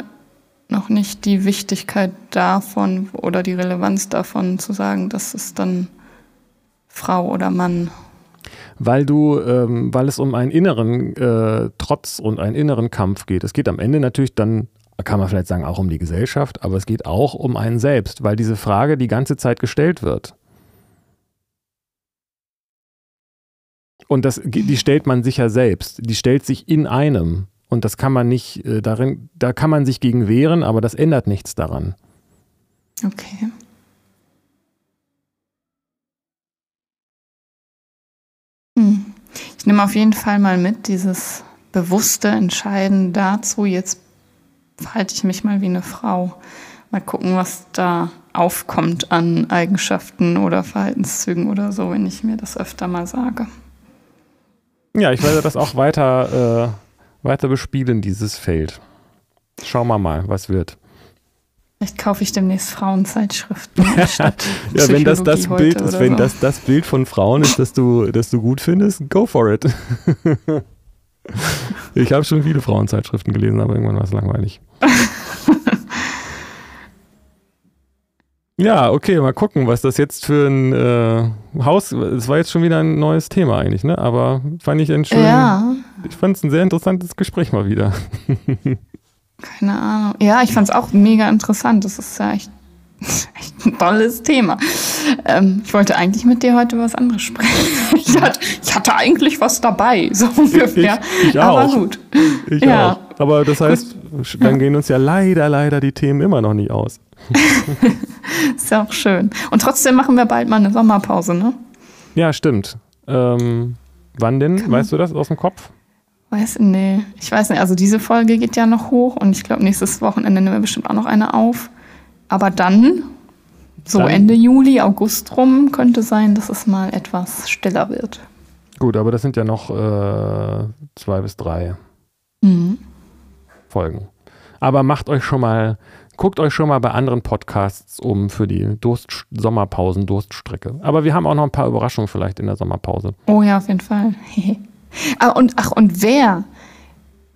noch nicht die Wichtigkeit davon oder die Relevanz davon zu sagen, dass es dann Frau oder Mann. Weil du, ähm, weil es um einen inneren äh, Trotz und einen inneren Kampf geht. Es geht am Ende natürlich dann, kann man vielleicht sagen, auch um die Gesellschaft, aber es geht auch um einen selbst, weil diese Frage die ganze Zeit gestellt wird. Und das, die stellt man sich ja selbst. Die stellt sich in einem. Und das kann man nicht, äh, darin, da kann man sich gegen wehren, aber das ändert nichts daran. Okay. Hm. Ich nehme auf jeden Fall mal mit, dieses bewusste Entscheiden dazu, jetzt verhalte ich mich mal wie eine Frau. Mal gucken, was da aufkommt an Eigenschaften oder Verhaltenszügen oder so, wenn ich mir das öfter mal sage. Ja, ich werde das auch weiter äh, weiter bespielen, dieses Feld. Schauen wir mal, was wird. Vielleicht kaufe ich demnächst Frauenzeitschriften Ja, wenn das das Bild ist, wenn so. das das Bild von Frauen ist, das du, das du gut findest, go for it. ich habe schon viele Frauenzeitschriften gelesen, aber irgendwann war es langweilig. Ja, okay, mal gucken, was das jetzt für ein äh, Haus. Es war jetzt schon wieder ein neues Thema eigentlich, ne? Aber fand ich ein schön. Ja. Ich fand es ein sehr interessantes Gespräch mal wieder. Keine Ahnung. Ja, ich fand es auch mega interessant. Das ist ja echt, echt ein tolles Thema. Ähm, ich wollte eigentlich mit dir heute was anderes sprechen. Ich hatte, ich hatte eigentlich was dabei, so ungefähr. Ich, ich auch. Aber gut. Ich ja. auch. Aber das heißt, dann gehen uns ja leider, leider die Themen immer noch nicht aus. ist ja auch schön. Und trotzdem machen wir bald mal eine Sommerpause, ne? Ja, stimmt. Ähm, wann denn? Kann weißt du das aus dem Kopf? Weiß, nee, ich weiß nicht. Also diese Folge geht ja noch hoch und ich glaube, nächstes Wochenende nehmen wir bestimmt auch noch eine auf. Aber dann, so dann, Ende Juli, August rum, könnte sein, dass es mal etwas stiller wird. Gut, aber das sind ja noch äh, zwei bis drei mhm. Folgen. Aber macht euch schon mal Guckt euch schon mal bei anderen Podcasts um für die Durst Sommerpausen, Durststrecke. Aber wir haben auch noch ein paar Überraschungen vielleicht in der Sommerpause. Oh ja, auf jeden Fall. Ah, und, ach, und wer,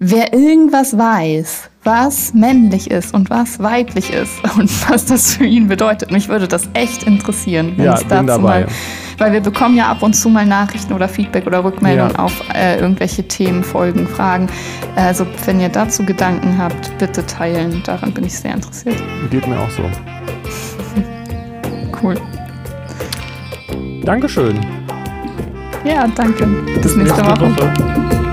wer irgendwas weiß, was männlich ist und was weiblich ist und was das für ihn bedeutet, mich würde das echt interessieren, wenn ja, es dazu mal weil wir bekommen ja ab und zu mal Nachrichten oder Feedback oder Rückmeldungen ja. auf äh, irgendwelche Themen, Folgen, Fragen. Also wenn ihr dazu Gedanken habt, bitte teilen. Daran bin ich sehr interessiert. Geht mir auch so. cool. Dankeschön. Ja, danke. Bis nächste. Woche.